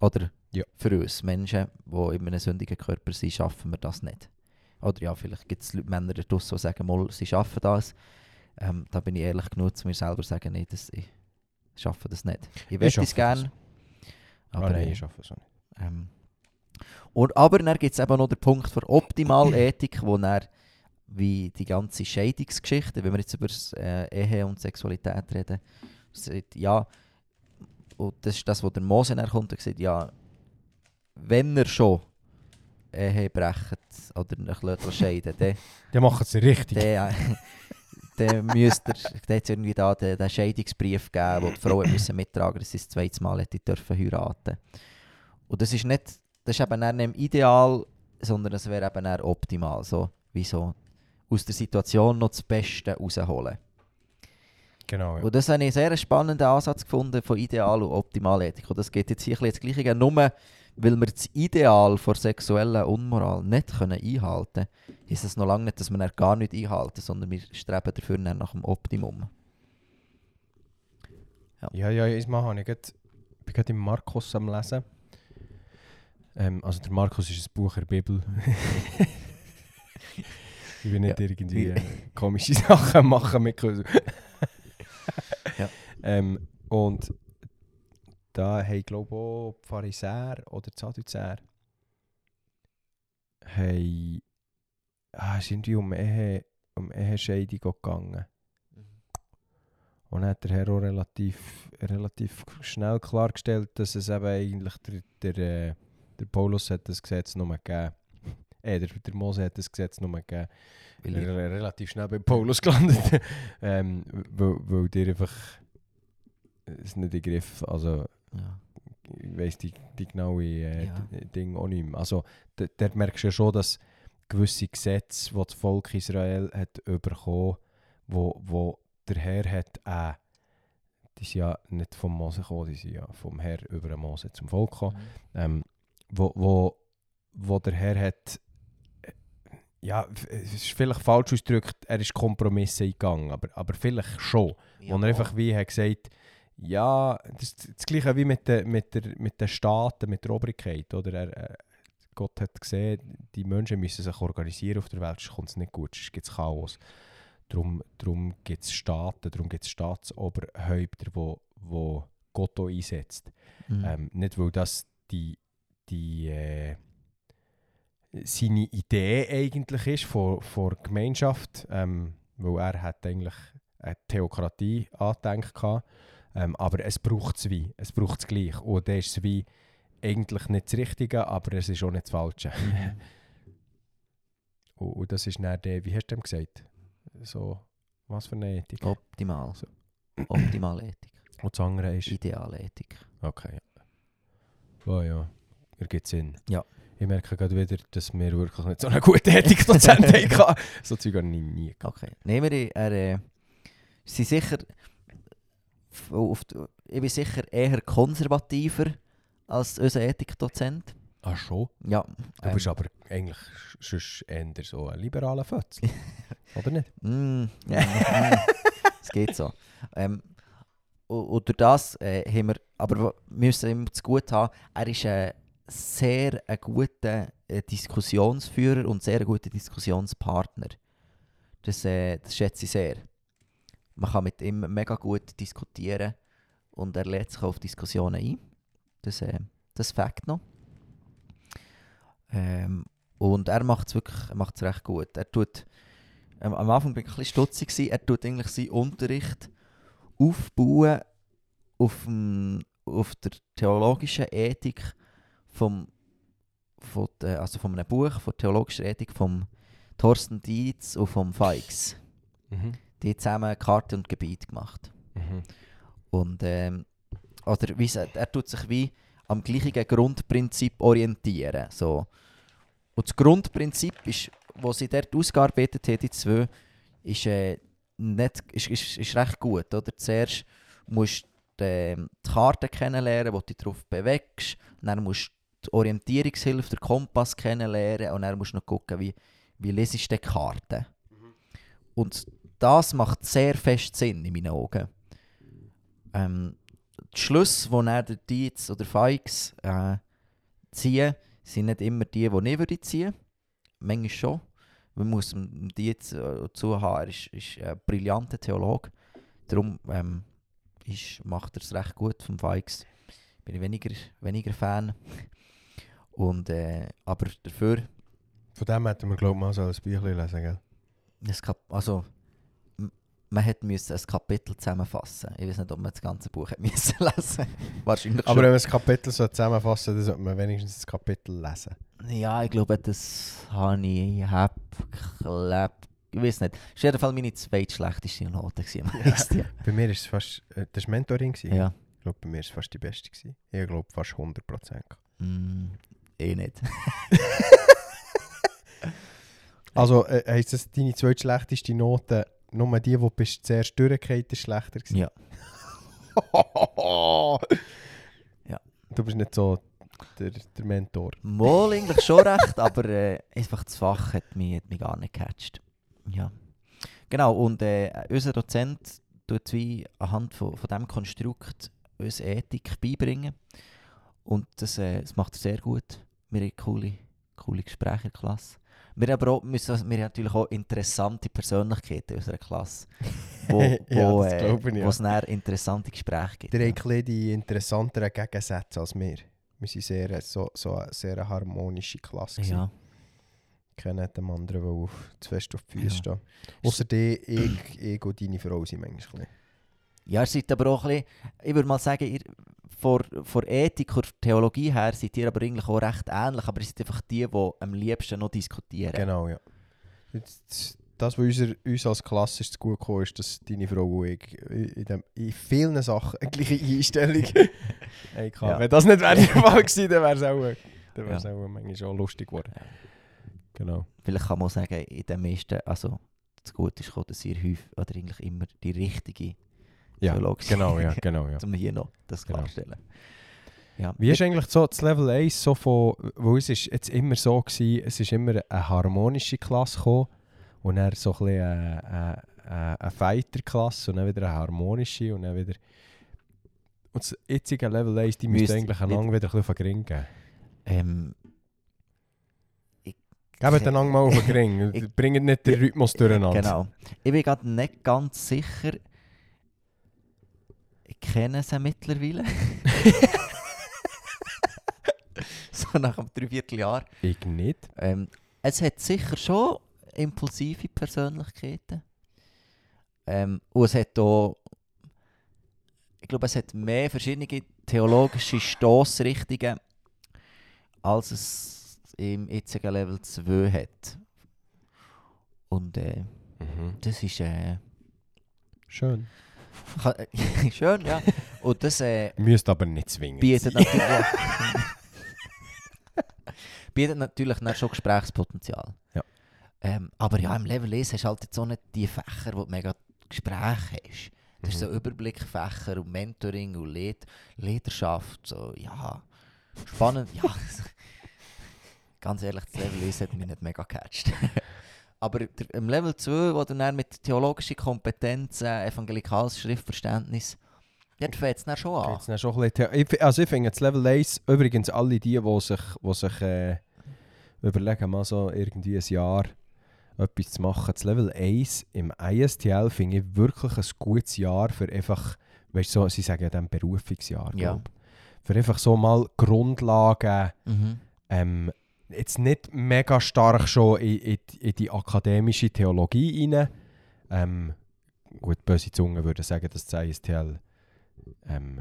Oder Ja. für uns Menschen, die in einem sündigen Körper sind, schaffen wir das nicht. Oder ja, vielleicht gibt es Männer da draussen, die sagen, mal, sie schaffen das. Ähm, da bin ich ehrlich genug zu mir selber sagen, das, ich schaffe das nicht. Ich möchte es gerne. Aber, nein, ich schaffe es auch nicht. ähm, und, aber dann gibt es eben noch den Punkt für Optimalethik, (coughs) wo dann wie die ganze Scheidungsgeschichte, wenn wir jetzt über das, äh, Ehe und Sexualität reden, sagt, ja, und das ist das, was der Mose dann kommt und sagt, ja, wenn er schon Ehe brecht oder euch lässt scheiden dann, (laughs) Die machen es richtig. dann, äh, dann müsst ihr, dann hat's irgendwie da den, den Scheidungsbrief gegeben, wo die Frau müssen mittragen dass sie das zweite Mal hätte dürfen heiraten. Und das ist nicht, das ist eben nicht ideal, sondern es wäre eben dann optimal, so wie so aus der Situation noch das Beste rausholen. Genau. Ja. Und das habe ich einen sehr spannenden Ansatz gefunden von Ideal und Optimalethik. Und das geht jetzt hier ein bisschen das Gleiche. Nur weil wir das Ideal vor sexueller Unmoral nicht können einhalten können, ist es noch lange nicht, dass wir dann gar nicht einhalten, sondern wir streben dafür nach dem Optimum. Ja, ja, ich mache ich gerade, bin gerade im Markus am lesen. Ähm, also der Markus ist ein Buch der Bibel. (laughs) ich will nicht Ja. irgendwie äh, komische (laughs) Sachen machen mit Ja. (laughs) ähm, Und da haben glaube ich auch die Pharisäer oder die Sadduzäer haben ah, es irgendwie um Ehe, um Ehescheidung gegangen. Und dann hat der Herr auch relativ, relativ schnell klargestellt, dass es eben eigentlich der, der, äh, der Paulus hat das Gesetz nur gegeben. (laughs) Äh, der, der Mose hat das Gesetz nur gegeben. Weil Er ist relativ schnell bei Paulus gelandet. (laughs) ähm, weil, weil der einfach es nicht in Griff, also ja. ich weiss die, die genaue äh, Ja. d- Ding auch nicht mehr. Also dort merkst du ja schon, dass gewisse Gesetze, die das Volk Israel hat bekommen, wo, wo der Herr hat äh, die sind ja nicht vom Mose gekommen, die sind ja vom Herr über den Mose zum Volk gekommen, ähm, wo, wo, wo der Herr hat äh, ja, es ist vielleicht falsch ausgedrückt, er ist Kompromisse eingegangen, aber, aber vielleicht schon. Wo er einfach wie hat gesagt, ja, das ist das gleiche wie mit, den mit, der, mit den Staaten, mit der Obrigkeit. Oder? Er, äh, Gott hat gesehen, die Menschen müssen sich organisieren auf der Welt, sonst kommt es nicht gut, sonst gibt es Chaos. Darum, darum gibt es Staaten, darum gibt es Staatsoberhäupter, wo, wo Gott auch einsetzt. Mhm. Ähm, nicht, weil das die, die, äh, seine Idee eigentlich ist von, von Gemeinschaft, ähm, weil er hat eigentlich eine Theokratie angedenkt gehabt, ähm, aber es braucht es wie, es braucht es gleich und das ist wie eigentlich nicht das Richtige, aber es ist auch nicht das Falsche. (laughs) und, und das ist dann der, wie hast du dem gesagt? So, was für eine Ethik? Optimal. So. (clears throat) Optimale Ethik. Und das andere ist? Ideale Ethik. Okay. Oh ja, ergibt Sinn. Ja. Ich merke gerade wieder, dass wir wirklich nicht so eine gute Ethik-Dozent (laughs) hatten. So Zeug habe ich nie gehabt. Okay. Nehmen wir er, äh, sie sicher ich bin sicher eher konservativer als unser Ethikdozent. Ach schon? Ja. Du ähm, bist aber eigentlich sonst eher so ein liberaler Fötzel. (laughs) Oder nicht? Mm, ja, mm, es geht so. Ähm, und, durch das äh, haben wir, aber wir müssen ihm zu gut haben, er ist ein sehr ein guter äh, Diskussionsführer und sehr ein guter Diskussionspartner. Das, äh, das schätze ich sehr. Man kann mit ihm mega gut diskutieren und er lädt sich auf Diskussionen ein. Das, äh, das Fakt noch. Ähm, und er macht es wirklich recht gut. Er tut ähm, am Anfang bin ich ein bisschen stutzig. gewesen. Er tut eigentlich seinen Unterricht aufbauen auf, dem, auf der theologischen Ethik vom, von der, also von einem Buch von theologischer Ethik vom Thorsten Dietz und vom Feix. Mhm. Die haben zusammen Karte und Gebiet gemacht. Mhm. Und ähm, oder wie sagt, er tut sich wie am gleichen Grundprinzip orientieren. So. Und das Grundprinzip ist, was sie dort ausgearbeitet haben, die zwei, ist, äh, nicht, ist, ist, ist recht gut. Oder? Zuerst musst du ähm, die Karte kennenlernen, wo du dich darauf bewegst. Dann musst du die Orientierungshilfe, den Kompass kennenlernen. Und dann musst du noch gucken, wie, wie lesest du die Karte. Und das macht sehr fest Sinn in meinen Augen. Ähm, die Schlüsse, die dann der Dietz oder Feix äh, ziehen, sind nicht immer die, die ich würde ziehen. Manchmal schon. Man muss dem Dietz äh, zuhören, er ist, ist ein brillanter Theologe. Darum ähm, ist, macht er es recht gut vom Feix. Bin ich weniger, weniger Fan. Und, äh, aber dafür Von dem hätten wir, glaube ich, mal so ein Büchlein lesen, gell? Das Kap also, man hätte müssen ein Kapitel zusammenfassen. Ich weiß nicht, ob man das ganze Buch hätte (laughs) müssen lesen. Wahrscheinlich Aber wenn man das Kapitel so zusammenfassen dann sollte man wenigstens das Kapitel lesen. schon. Ja, ich glaube, das habe ich hab geklebt. Ich weiß nicht. Das war auf jeden Fall meine zweitschlechteste Note. gewesen meisten. (laughs) Bei mir ist es fast, äh, das war Mentoring. gewesen. ja. Ich glaube, bei mir ist es fast die beste. Gewesen. Ich glaube fast 100%. gehabt. Mm, eh nicht. (laughs) Also äh, heisst das, deine zweitschlechteste Note, nur die, die bist zuerst durchgefallen ist schlechter gewesen? Ja. (laughs) Ja. Du bist nicht so der, der Mentor. Mal eigentlich schon recht, aber äh, einfach das Fach hat mich, hat mich gar nicht gecatcht. Ja. Genau, und äh, unser Dozent tut wie anhand von, von diesem Konstrukt uns Ethik beibringen. Und das, äh, das macht er sehr gut. Wir haben coole, coole Gespräche in der Klasse. Wir haben, aber auch, müssen, wir haben natürlich auch interessante Persönlichkeiten in unserer Klasse, (laughs) wo, Ja, wo, das äh, ja. wo es dann interessante Gespräche gibt. Der ja. die interessanteren Gegensätze als wir. Wir sind sehr, so, so eine sehr harmonische Klasse. gewesen. ja. Keiner hat dem anderen wollen auf, zu fest auf die Füße Ja. stehen. Außer die, ich, ich und deine Frau sind manchmal ein bisschen. Ja, ihr seid aber auch ein bisschen, ich würde mal sagen, ihr, von, von Ethik und Theologie her seid ihr aber eigentlich auch recht ähnlich, aber ihr seid einfach die, die am liebsten noch diskutieren. Genau, ja. Das, was unser, uns als Klasse ist, gut gekommen ist, dass deine Frau und ich in, dem, in vielen Sachen eine gleiche Einstellung (laughs) haben. Ja. Wenn das nicht wäre der Fall gewesen, dann wäre es auch, dann wär's Ja. auch manchmal schon lustig geworden. Genau. Vielleicht kann man sagen, in den meisten, also das Gute ist dass ihr häufig oder eigentlich immer die richtige Ja, Theologe genau, ja, (laughs) genau, ja. um hier noch das Genau. klarstellen. Ja. Wie ist eigentlich so das Level 1 so von, wo es ist jetzt immer so gewesen, es ist immer eine harmonische Klasse gekommen und dann so ein bisschen eine, eine, eine, eine Fighter-Klasse und dann wieder eine harmonische und dann wieder... Und das jetzige Level 1, die müsste eigentlich einander wieder ein bisschen auf den Gring geben. Ähm, Gebt einander mal auf den Gring, (laughs) Ich- bringt nicht den Rhythmus durcheinander. genau. Ich bin gerade nicht ganz sicher, ich kenne sie mittlerweile. (laughs) so nach einem Dreivierteljahr. Ich nicht. Ähm, es hat sicher schon impulsive Persönlichkeiten. Ähm, und es hat auch, ich glaube, es hat mehr verschiedene theologische Stoßrichtungen, als es im jetzigen Level 2 hat. Und äh, Mhm. das ist äh, Schön. (laughs) schön, ja. Und das äh, Müsste aber nicht zwingend bietet (laughs) natürlich, bietet natürlich dann schon Gesprächspotenzial. Ja. Ähm, aber ja, im Level 1 hast du halt jetzt auch nicht die Fächer, wo du mega Gespräche hast. Das ist so Mhm. Überblickfächer und Mentoring und Led Leaderschaft. So, ja, spannend. ja, (laughs) ganz ehrlich, das Level 1 hat mich nicht mega gecatcht. Aber der, im Level 2, wo du dann mit theologischer Kompetenz, äh, evangelikales Schriftverständnis, dort fängt es dann schon an. Dann schon ein bisschen, also ich finde das Level 1, übrigens alle die, die sich, die sich äh, überlegen, mal so irgendwie ein Jahr etwas zu machen, das Level 1 im ISTL finde ich wirklich ein gutes Jahr für einfach, weißt du, so, sie sagen ja dann Berufungsjahr, Ja. glaub. Für einfach so mal Grundlagen, Mhm. ähm, jetzt nicht mega stark schon in, in, in die akademische Theologie rein. Ähm, gut, böse Zungen würden sagen, dass das ISTL ähm,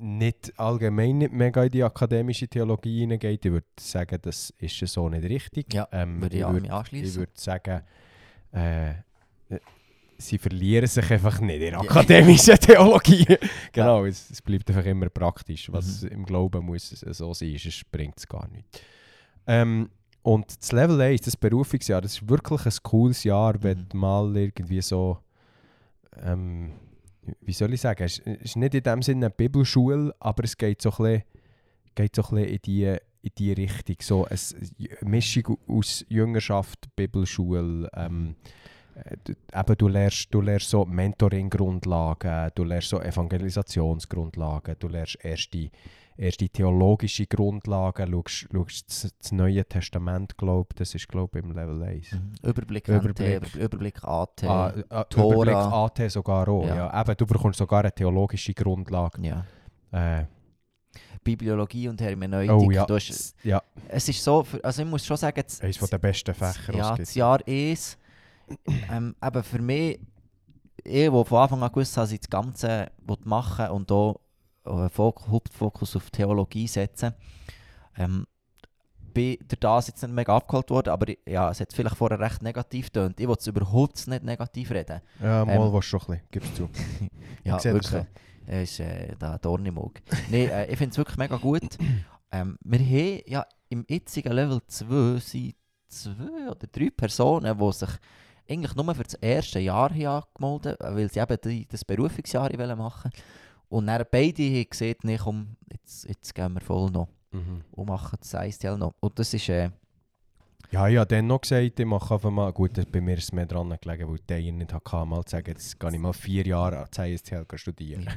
nicht allgemein nicht mega in die akademische Theologie hineingeht. Ich würde sagen, das ist so nicht richtig. Ja, ähm, Würde ich ich an würd- mich ich anschließen. würde sagen, äh, sie verlieren sich einfach nicht in der akademischen (laughs) Theologie. genau, es, es bleibt einfach immer praktisch. Was Mhm. im Glauben muss es so sein, sonst bringt es gar nicht. Ähm, und das Level 1, das Berufungsjahr, das ist wirklich ein cooles Jahr, wenn Mhm. du mal irgendwie so, ähm, wie soll ich sagen, es ist nicht in dem Sinne eine Bibelschule, aber es geht so ein bisschen, geht so ein bisschen in, die, in die Richtung. So eine Mischung aus Jüngerschaft, Bibelschule, ähm, äh, eben, du, lernst, du lernst so Mentoring-Grundlagen, du lernst so Evangelisationsgrundlagen, du lernst erste, erste theologische Grundlagen, schaust, schaust das, Neue Testament, glaub, das ist glaube ich im Level 1. Mhm. Überblick, Überblick. Über- Überblick AT. Ah, Tora. Überblick AT sogar auch. Ja. Ja. Eben, du bekommst sogar eine theologische Grundlage. ja. Äh, Bibliologie und Hermeneutik. oh ja, hast, ja, es ist so, also ich muss schon sagen, das, eines der besten Fächer, ja, das. Jahr 1, ähm, eben für mich, ich, wo von Anfang an gewusst habe, dass ich das Ganze machen und auch äh, Fok- Hauptfokus auf Theologie setzen, ähm, bin durch das jetzt nicht mega abgeholt worden, aber ja, es hat vielleicht vorher recht negativ getönt. Ich will es überhaupt nicht negativ reden. Ja, mal Ähm, was schon ein bisschen, gibst du. (laughs) Ja, wirklich. Er ist äh, da ein Dorn im Auge. Nein, äh, ich finde es wirklich mega gut. (coughs) Ähm, wir haben ja im jetzigen Level 2 sind zwei oder drei Personen, die sich eigentlich nur für das erste Jahr haben angemeldet weil sie eben die, das Berufungsjahr wollen machen Und dann beide haben gesehen, nee, komm, jetzt, jetzt gehen wir voll noch Mhm. und machen das ISTL noch. Und das ist... Äh, Ja, ja, dann noch gesagt, ich mache einfach mal, gut, das- bei mir ist es mehr dran gelegen, weil ich nicht hatte, mal zu sagen, jetzt gehe ich mal vier Jahre an die ISTL studieren. Ja.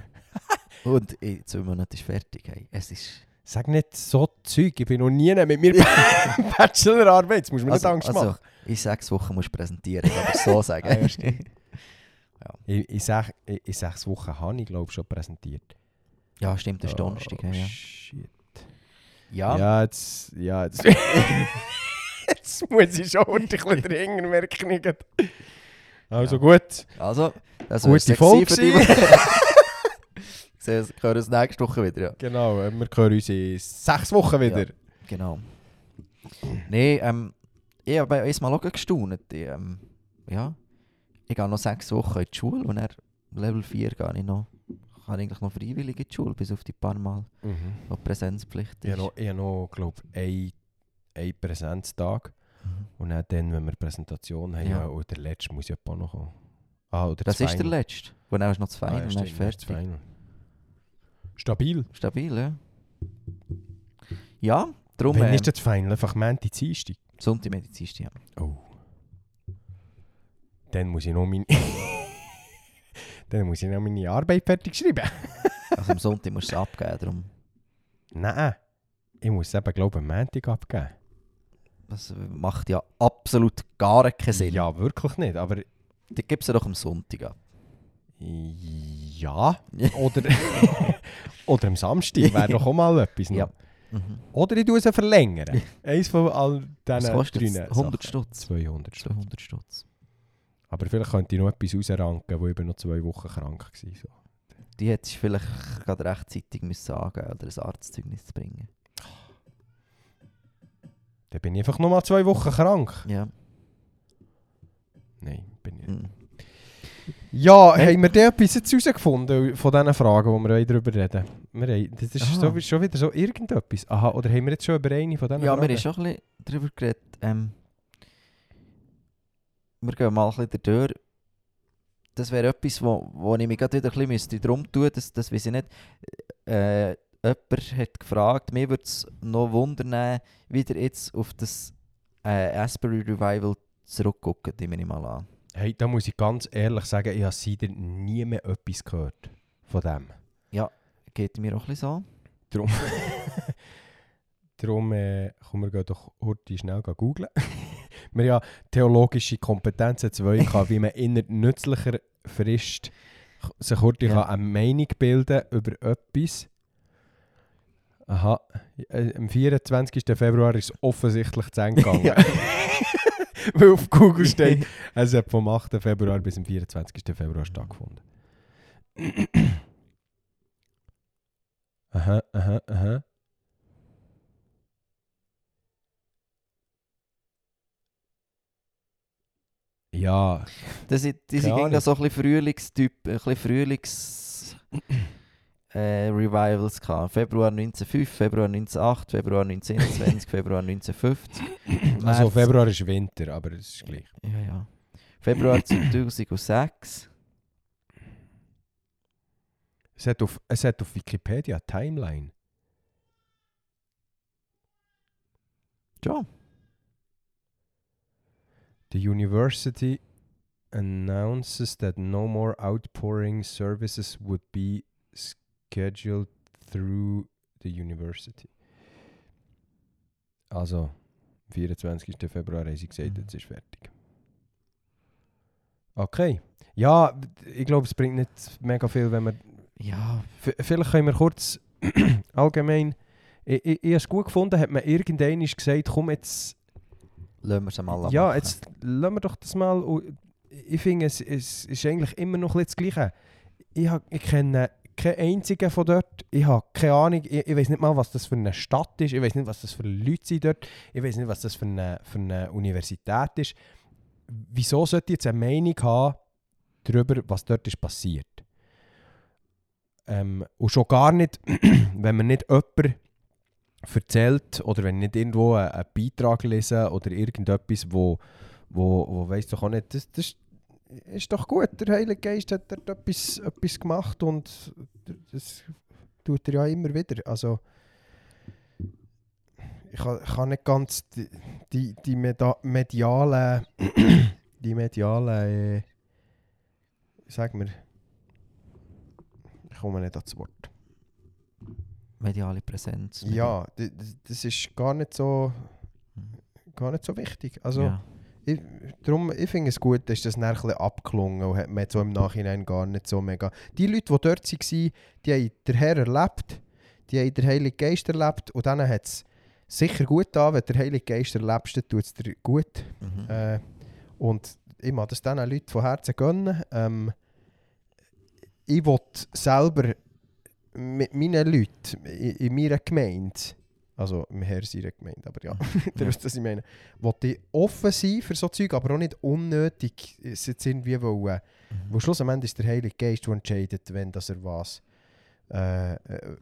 (laughs) und in zwei Monaten ist fertig. Hey. Es ist... Sag nicht so Zeug, ich bin noch nie mit mir (laughs) Bachelorarbeit, jetzt musst du mir Also, nicht Angst also, machen. In sechs Wochen musst du präsentieren, kann ich so (laughs) sagen. Ah, ja. Ich, ich sag, in, in sechs Wochen habe ich, glaube ich, schon präsentiert. Ja, stimmt, das ist Oh, Donnerstag. Ja, ja. Shit. ja. Ja, jetzt, ja, jetzt, (laughs) jetzt muss ich schon ein bisschen dringend merken. Also Ja. gut, also, das Gute Folge. (laughs) Wir hören uns nächste Woche wieder. Ja. genau, wir hören uns in sechs Wochen wieder. Genau. Nein, ähm, ich habe erstmal auch gestaunt. Ich, ähm, ja, ich gehe noch sechs Wochen in die Schule und dann Level 4 gehe ich noch. Ich kann eigentlich noch freiwillig in die Schule, bis auf die paar Mal, Mhm. wo Präsenzpflicht Ich ist. habe noch, ich habe noch glaube ich, einen Präsenztag. Mhm. Und dann, wenn wir Präsentation haben, Ja. oh, der letzte muss ja auch noch kommen. Ah, oder Das das ist der letzte. Und dann hast du noch zwei Ah, und dann ist fertig. Final. Stabil. Stabil, ja. Ja, darum Wann ist das Final? Einfach Montag, Dienstag? Sonntag Medizinst, ja. Oh. Dann muss ich noch meine... (laughs) Dann muss ich noch meine Arbeit fertig schreiben. (laughs) Also am Sonntag musst du es abgeben, darum. Nein. Ich muss es eben, glaube ich, am Montag abgeben. Das macht ja absolut gar keinen Sinn. Ja, wirklich nicht. Aber Dann gibst du doch am Sonntag ab. ja. Oder, (laughs) oder am Samstag wäre doch auch mal etwas. noch. Ja. Mhm. Oder ich tue sie verlängern. (laughs) Eins von all Was diesen kostet drei es? 100 Sachen. Stutz. 200 Stutz. 200 Stutz. Aber vielleicht könnte ich noch etwas rausranken, wo ich bin noch zwei Wochen krank war. So. Die hättest du vielleicht gerade rechtzeitig müssen sagen oder ein Arztzeugnis zu bringen. Dann bin ich einfach noch mal zwei Wochen krank. Ja. Nein, bin ich nicht. Mhm. Ja, Hey. haben wir da etwas jetzt herausgefunden von diesen Fragen, die wir darüber reden wir haben, Das ist Aha. so, schon wieder so irgendetwas. Aha, oder haben wir jetzt schon über eine von diesen Ja, wir Fragen? haben schon ein bisschen darüber geredet. Ähm, wir gehen mal ein bisschen durch. Das wäre etwas, wo, wo ich mich gerade wieder ein bisschen müsste drum tun das, das weiß ich nicht. Äh, jemand hat gefragt, mir würde es noch wundern, wieder jetzt auf das äh, Asbury Revival zurückgucken, die nehme ich mal an. Hey, da muss ich ganz ehrlich sagen, ich habe seitdem nie mehr etwas gehört von dem. Geht mir auch ein bisschen so. Darum, (laughs) Darum äh, kommen wir doch heute schnell googlen. (laughs) wir ja theologische Kompetenzen 2 gehabt, wie man inner nützlicher Frist sich heute Ja. kann eine Meinung bilden über etwas. Aha, äh, am 24. Februar ist es offensichtlich zu Ende (laughs) gegangen. Ja. (laughs) Weil auf Google steht, es (laughs) hat vom 8. Februar bis zum 24. Februar stattgefunden. (clears throat) aha, aha, aha. Ja, Das sind, die sind irgendwie so ein bisschen Frühlingstyp, ein bisschen Frühlings äh, Revivals gehabt. Februar 1905, Februar 1908, Februar 1921, Februar 1950. (clears throat) also März- Februar ist Winter, aber es ist gleich. Ja, ja. Februar (clears throat) 2006. Es hat auf, es hat auf Wikipedia Timeline. Ja. The university announces that no more outpouring services would be scheduled through the university. Also, 24. Februar haben sie gesagt, Mhm. jetzt ist fertig. Okay. Ja, ich glaube, es bringt nicht mega viel, wenn wir Ja, vielleicht können wir kurz (clears throat) allgemein. Ich, ich, ich habe es gut gefunden, hat man irgendwann gesagt, komm jetzt. lassen wir es mal ja, machen. jetzt lassen wir doch das mal. Ich finde, es, es ist eigentlich immer noch ein bisschen das Gleiche. Ich, hab, ich kenne keinen einzigen von dort. Ich habe keine Ahnung. Ich, ich weiß nicht mal, was das für eine Stadt ist. Ich weiß nicht, was das für Leute sind dort. Ich weiß nicht, was das für eine, für eine Universität ist. Wieso sollte ich jetzt eine Meinung haben darüber, was dort ist passiert? Ähm, und schon gar nicht, (clears throat) wenn man nicht jemand erzählt oder wenn ich nicht irgendwo einen, einen Beitrag lese oder irgendetwas, wo, wo, wo weiss doch auch nicht, das, das ist doch gut, der Heilige Geist hat dort etwas, etwas gemacht und das tut er ja immer wieder. Also ich kann, ich kann nicht ganz die, die, die medialen, (coughs) die medialen, äh, sag mir, ich komme nicht ans Wort. Mediale Präsenz. Ja, das ist gar nicht so, Mhm. gar nicht so wichtig. Also, ja. Ich, darum, ich finde es gut, dass das dann ein abgeklungen und hat man so im Nachhinein gar nicht so mega... Die Leute, die dort waren, die haben den Herr erlebt, die haben den Heiligen Geist erlebt und dann hat es sicher gut an, wenn der Heilige Geist erlebst, dann tut es dir gut. Mhm. Äh, und ich mag das diesen Leuten von Herzen gönnen. Ähm, ich will selber mit meinen Leuten in, in meiner Gemeinde, also im Herr seiner Gemeinde, aber ja, (laughs) ihr Ja. wisst, was ich meine, ich offen sein für so Zeug, aber auch nicht unnötig es jetzt irgendwie wollen. Mhm. Wo schlussendlich ist der Heilige Geist, der entscheidet, wenn dass er was äh, äh,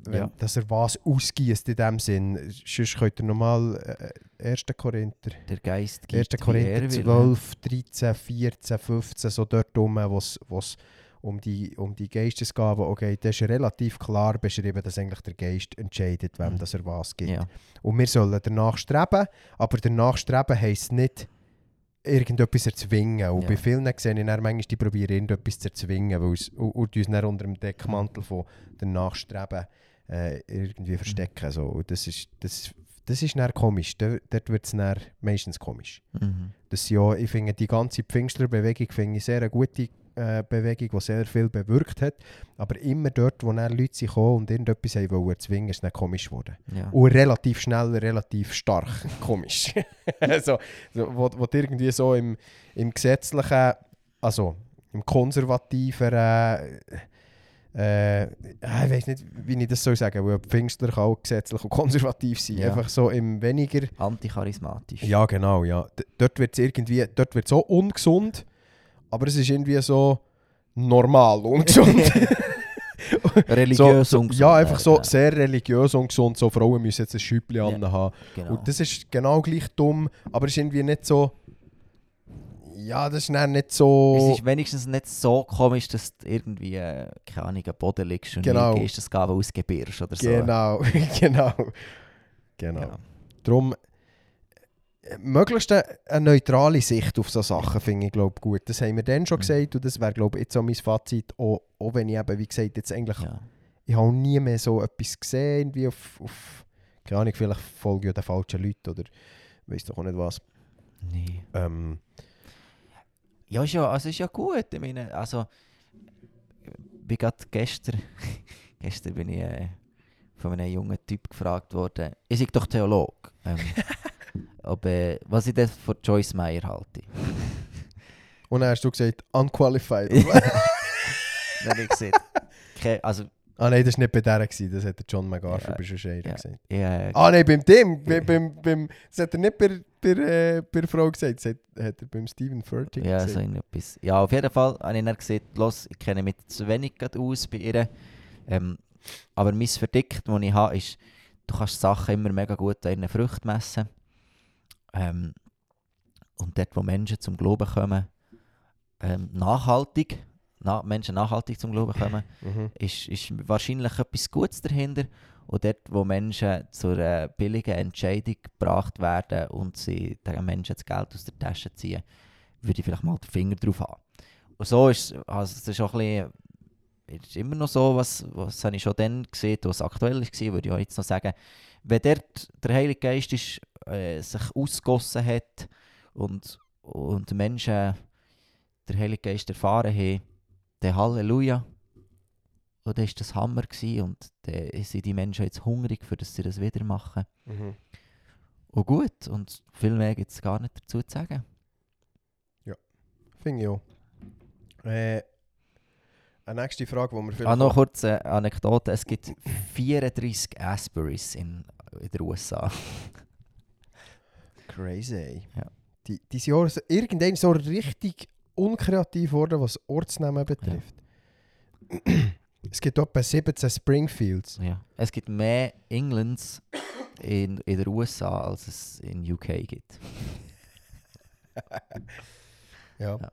wenn, Ja. dass er was ausgießt in dem Sinn. Sonst könnt ihr nochmal äh, 1. Korinther Der Geist 1. gibt, wie Korinther er will. 12, 13, 14, 15, so dort rum, wo es um die, um die Geistesgaben geht, da ist relativ klar beschrieben, dass eigentlich der Geist entscheidet, wem Mhm. das er was gibt. Ja. Und wir sollen danach streben, aber danach streben heisst nicht, irgendetwas erzwingen. Und Ja. bei vielen sehe ich dann manchmal, die probieren irgendetwas zu erzwingen weil es, und, und uns dann unter dem Deckmantel von danach streben äh, irgendwie verstecken. So. Und das ist, das, das ist dann komisch. Dort, dort wird es meistens komisch. Mhm. Das ja, ich finde die ganze Pfingstlerbewegung finde ich sehr eine gute Bewegung, die sehr viel bewirkt hat. Aber immer dort, wo dann Leute sind gekommen und irgendetwas haben wollen erzwingen, ist es dann komisch geworden. Ja. Und relativ schnell, relativ stark (laughs) komisch. (laughs) also, so, wo, wo irgendwie so im, im gesetzlichen, also im konservativen, äh, äh, ich weiß nicht, wie ich das soll sagen, weil Pfingstler kann auch gesetzlich und konservativ sein. Ja. Einfach so im weniger... Anticharismatisch. Ja, genau, ja. D dort wird es irgendwie, dort wird so ungesund, aber es ist irgendwie so normal ungesund. (laughs) Religiös so, und so, Ja, einfach so ja. sehr religiös und gesund. So Frauen müssen jetzt ein Schüppli Ja. haben. Genau. Und das ist genau gleich dumm, aber es ist irgendwie nicht so... Ja, das ist dann nicht so... Es ist wenigstens nicht so komisch, dass du irgendwie, äh, keine Ahnung, am Boden liegst und Genau. gehst, das Gaben ausgebirst oder so. Genau, (laughs) genau. Genau. Ja. Darum, möglichst eine, eine neutrale Sicht auf so Sachen finde ich glaub, gut. Das haben wir dann schon Mhm. gesagt und das wäre glaube ich jetzt auch mein Fazit, auch, auch wenn ich eben, wie gesagt, jetzt eigentlich, Ja. ich habe nie mehr so etwas gesehen, irgendwie auf, auf keine Ahnung, vielleicht folge ich ja den falschen Leuten oder weiß doch auch nicht was. Nee. Ähm, Ja, ist ja, also ist ja gut. Ich meine, also, bin gerade gestern, (laughs) gestern bin ich äh, von einem jungen Typ gefragt worden, ich sei doch Theolog, ähm, (laughs) ob, äh, was ich denn von Joyce Meyer halte. und dann hast du gesagt, unqualified. (laughs) Dann habe ich gesagt, also, ah nein, das war nicht bei der, gewesen, das hat der John McGarvey Ja, bei Shashira ja. gesagt. ich, äh, Ah nein, beim Tim, bei, beim, beim, das hat er nicht bei, bei, äh, bei der Frau gesagt, das hat, hat er beim Stephen Furtick ja, gesagt. so in etwas. Ja, auf jeden Fall habe ich dann gesagt, los, ich kenne mich zu wenig aus bei ihr. Ähm, aber mein Verdikt, das ich habe, ist, du kannst Sachen immer mega gut an ihren Früchten messen. Ähm, und dort, wo Menschen zum Glauben kommen, ähm, nachhaltig, na, Menschen nachhaltig zum Glauben kommen, (laughs) Mhm. ist, ist wahrscheinlich etwas Gutes dahinter. Und dort, wo Menschen zu einer billigen Entscheidung gebracht werden und sie den Menschen das Geld aus der Tasche ziehen, würde ich vielleicht mal den Finger drauf haben. Und so ist also es ist auch ein bisschen, ist immer noch so, was, was habe ich schon dann gesehen, was aktuell war, würde ich auch jetzt noch sagen. Wenn dort der Heilige Geist ist, äh, sich ausgossen hat und, und Menschen den Heiligen Geist erfahren haben, dann Halleluja. Und dann war das Hammer gewesen und dann sind die Menschen jetzt hungrig, für dass sie das wieder machen. Mhm. Und gut, und viel mehr gibt es gar nicht dazu zu sagen. Finde ich auch. Äh, eine nächste Frage, die wir vielleicht... Ah, noch kurz eine Anekdote. Es gibt 34 Asburys in, in den USA. (laughs) Crazy. Ja. Die, die sind auch so, irgendwann so richtig unkreativ geworden, was Ortsnamen betrifft. es gibt etwa 17 Springfields. Ja. Es gibt mehr Englands in, in den USA, als es in UK gibt. (laughs) Ja. Ja.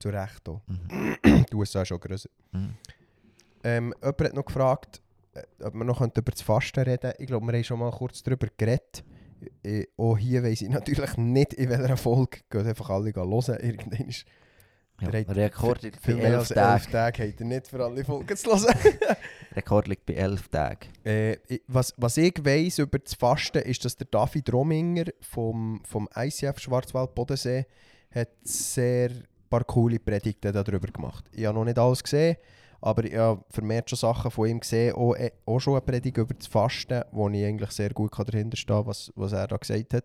Zu Recht auch. Mhm. (clears throat) Die USA ist schon grösser. Mhm. Ähm, jemand hat noch gefragt, äh, ob wir noch über das Fasten reden Ich glaube, wir haben schon mal kurz darüber geredet. Äh, auch hier weiss ich natürlich nicht, in welcher Folge. Geht einfach alle hören. Irgendwann ist Ja. Rekord liegt bei viel mehr 11 als Tagen. elf Tage. Habt ihr nicht für alle Folgen zu hören. (laughs) Rekord liegt bei 11 Tagen. Äh, ich- was, was ich weiss über das Fasten ist, dass der David Rominger vom, vom ICF Schwarzwald Bodensee hat sehr paar coole Predigten darüber gemacht. Ich habe noch nicht alles gesehen, aber ich habe vermehrt schon Sachen von ihm gesehen, auch, äh, auch schon eine Predigt über das Fasten, wo ich eigentlich sehr gut kann dahinter stehen was, was er da gesagt hat.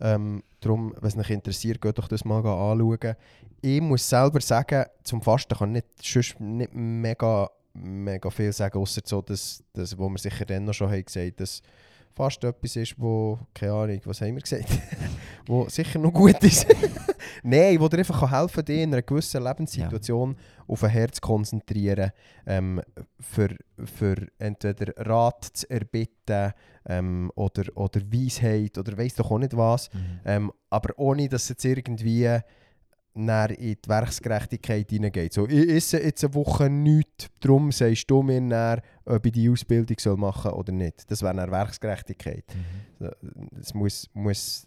Ähm, darum, wenn es euch interessiert, geht doch das mal anschauen. Ich muss selber sagen, zum Fasten kann ich nicht, nicht mega, mega viel sagen, außer so, dass, dass, wo wir sicher dann noch schon haben gesagt dass Fasten etwas ist, wo, keine Ahnung, was haben wir gesagt, (laughs) wo sicher noch gut ist. (laughs) Nein, wo dir einfach helfen kann, dich in einer gewissen Lebenssituation auf ein Herz zu konzentrieren, ähm, für, für entweder Rat zu erbitten ähm, oder, oder Weisheit oder weiss doch auch nicht was. Mhm. Ähm, aber ohne, dass es jetzt irgendwie näher in die Werksgerechtigkeit hineingeht. So, ich esse jetzt eine Woche nichts, darum sagst du mir näher, ob ich die Ausbildung soll machen soll oder nicht. Das wäre eine Werksgerechtigkeit. Mhm. Es muss, muss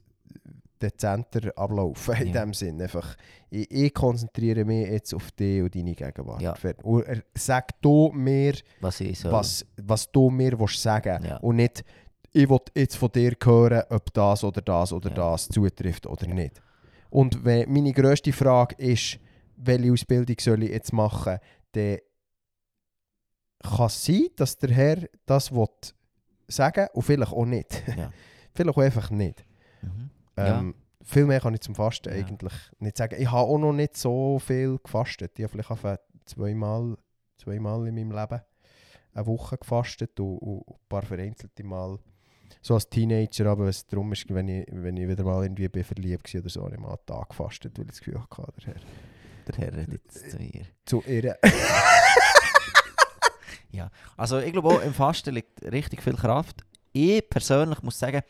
dezenter ablaufen in Ja. dem Sinn. Einfach, ich, ich konzentriere mich jetzt auf dich und deine Gegenwart. Ja. Und sag du mir, Was was, was du mir willst sagen Ja. und nicht, ich will jetzt von dir hören, ob das oder das oder Ja. das zutrifft oder nicht. Und wenn, meine grösste Frage ist, welche Ausbildung soll ich jetzt machen, dann kann es sein, dass der Herr das will sagen und vielleicht auch nicht. Ja. (laughs) vielleicht auch einfach nicht. Mhm. Ja. Ähm, Viel mehr kann ich zum Fasten Ja. eigentlich nicht sagen. Ich habe auch noch nicht so viel gefastet. Ich habe vielleicht einfach zweimal, zweimal in meinem Leben eine Woche gefastet und, und ein paar vereinzelte Mal so als Teenager, aber was darum ist, wenn ich, wenn ich wieder mal irgendwie bin verliebt war oder so, habe ich mal einen Tag gefastet, weil ich das Gefühl hatte, der Herr Der Herr redet jetzt zu ihr. zu ihr. (laughs) Also ich glaube auch, im Fasten liegt richtig viel Kraft. Ich persönlich muss sagen,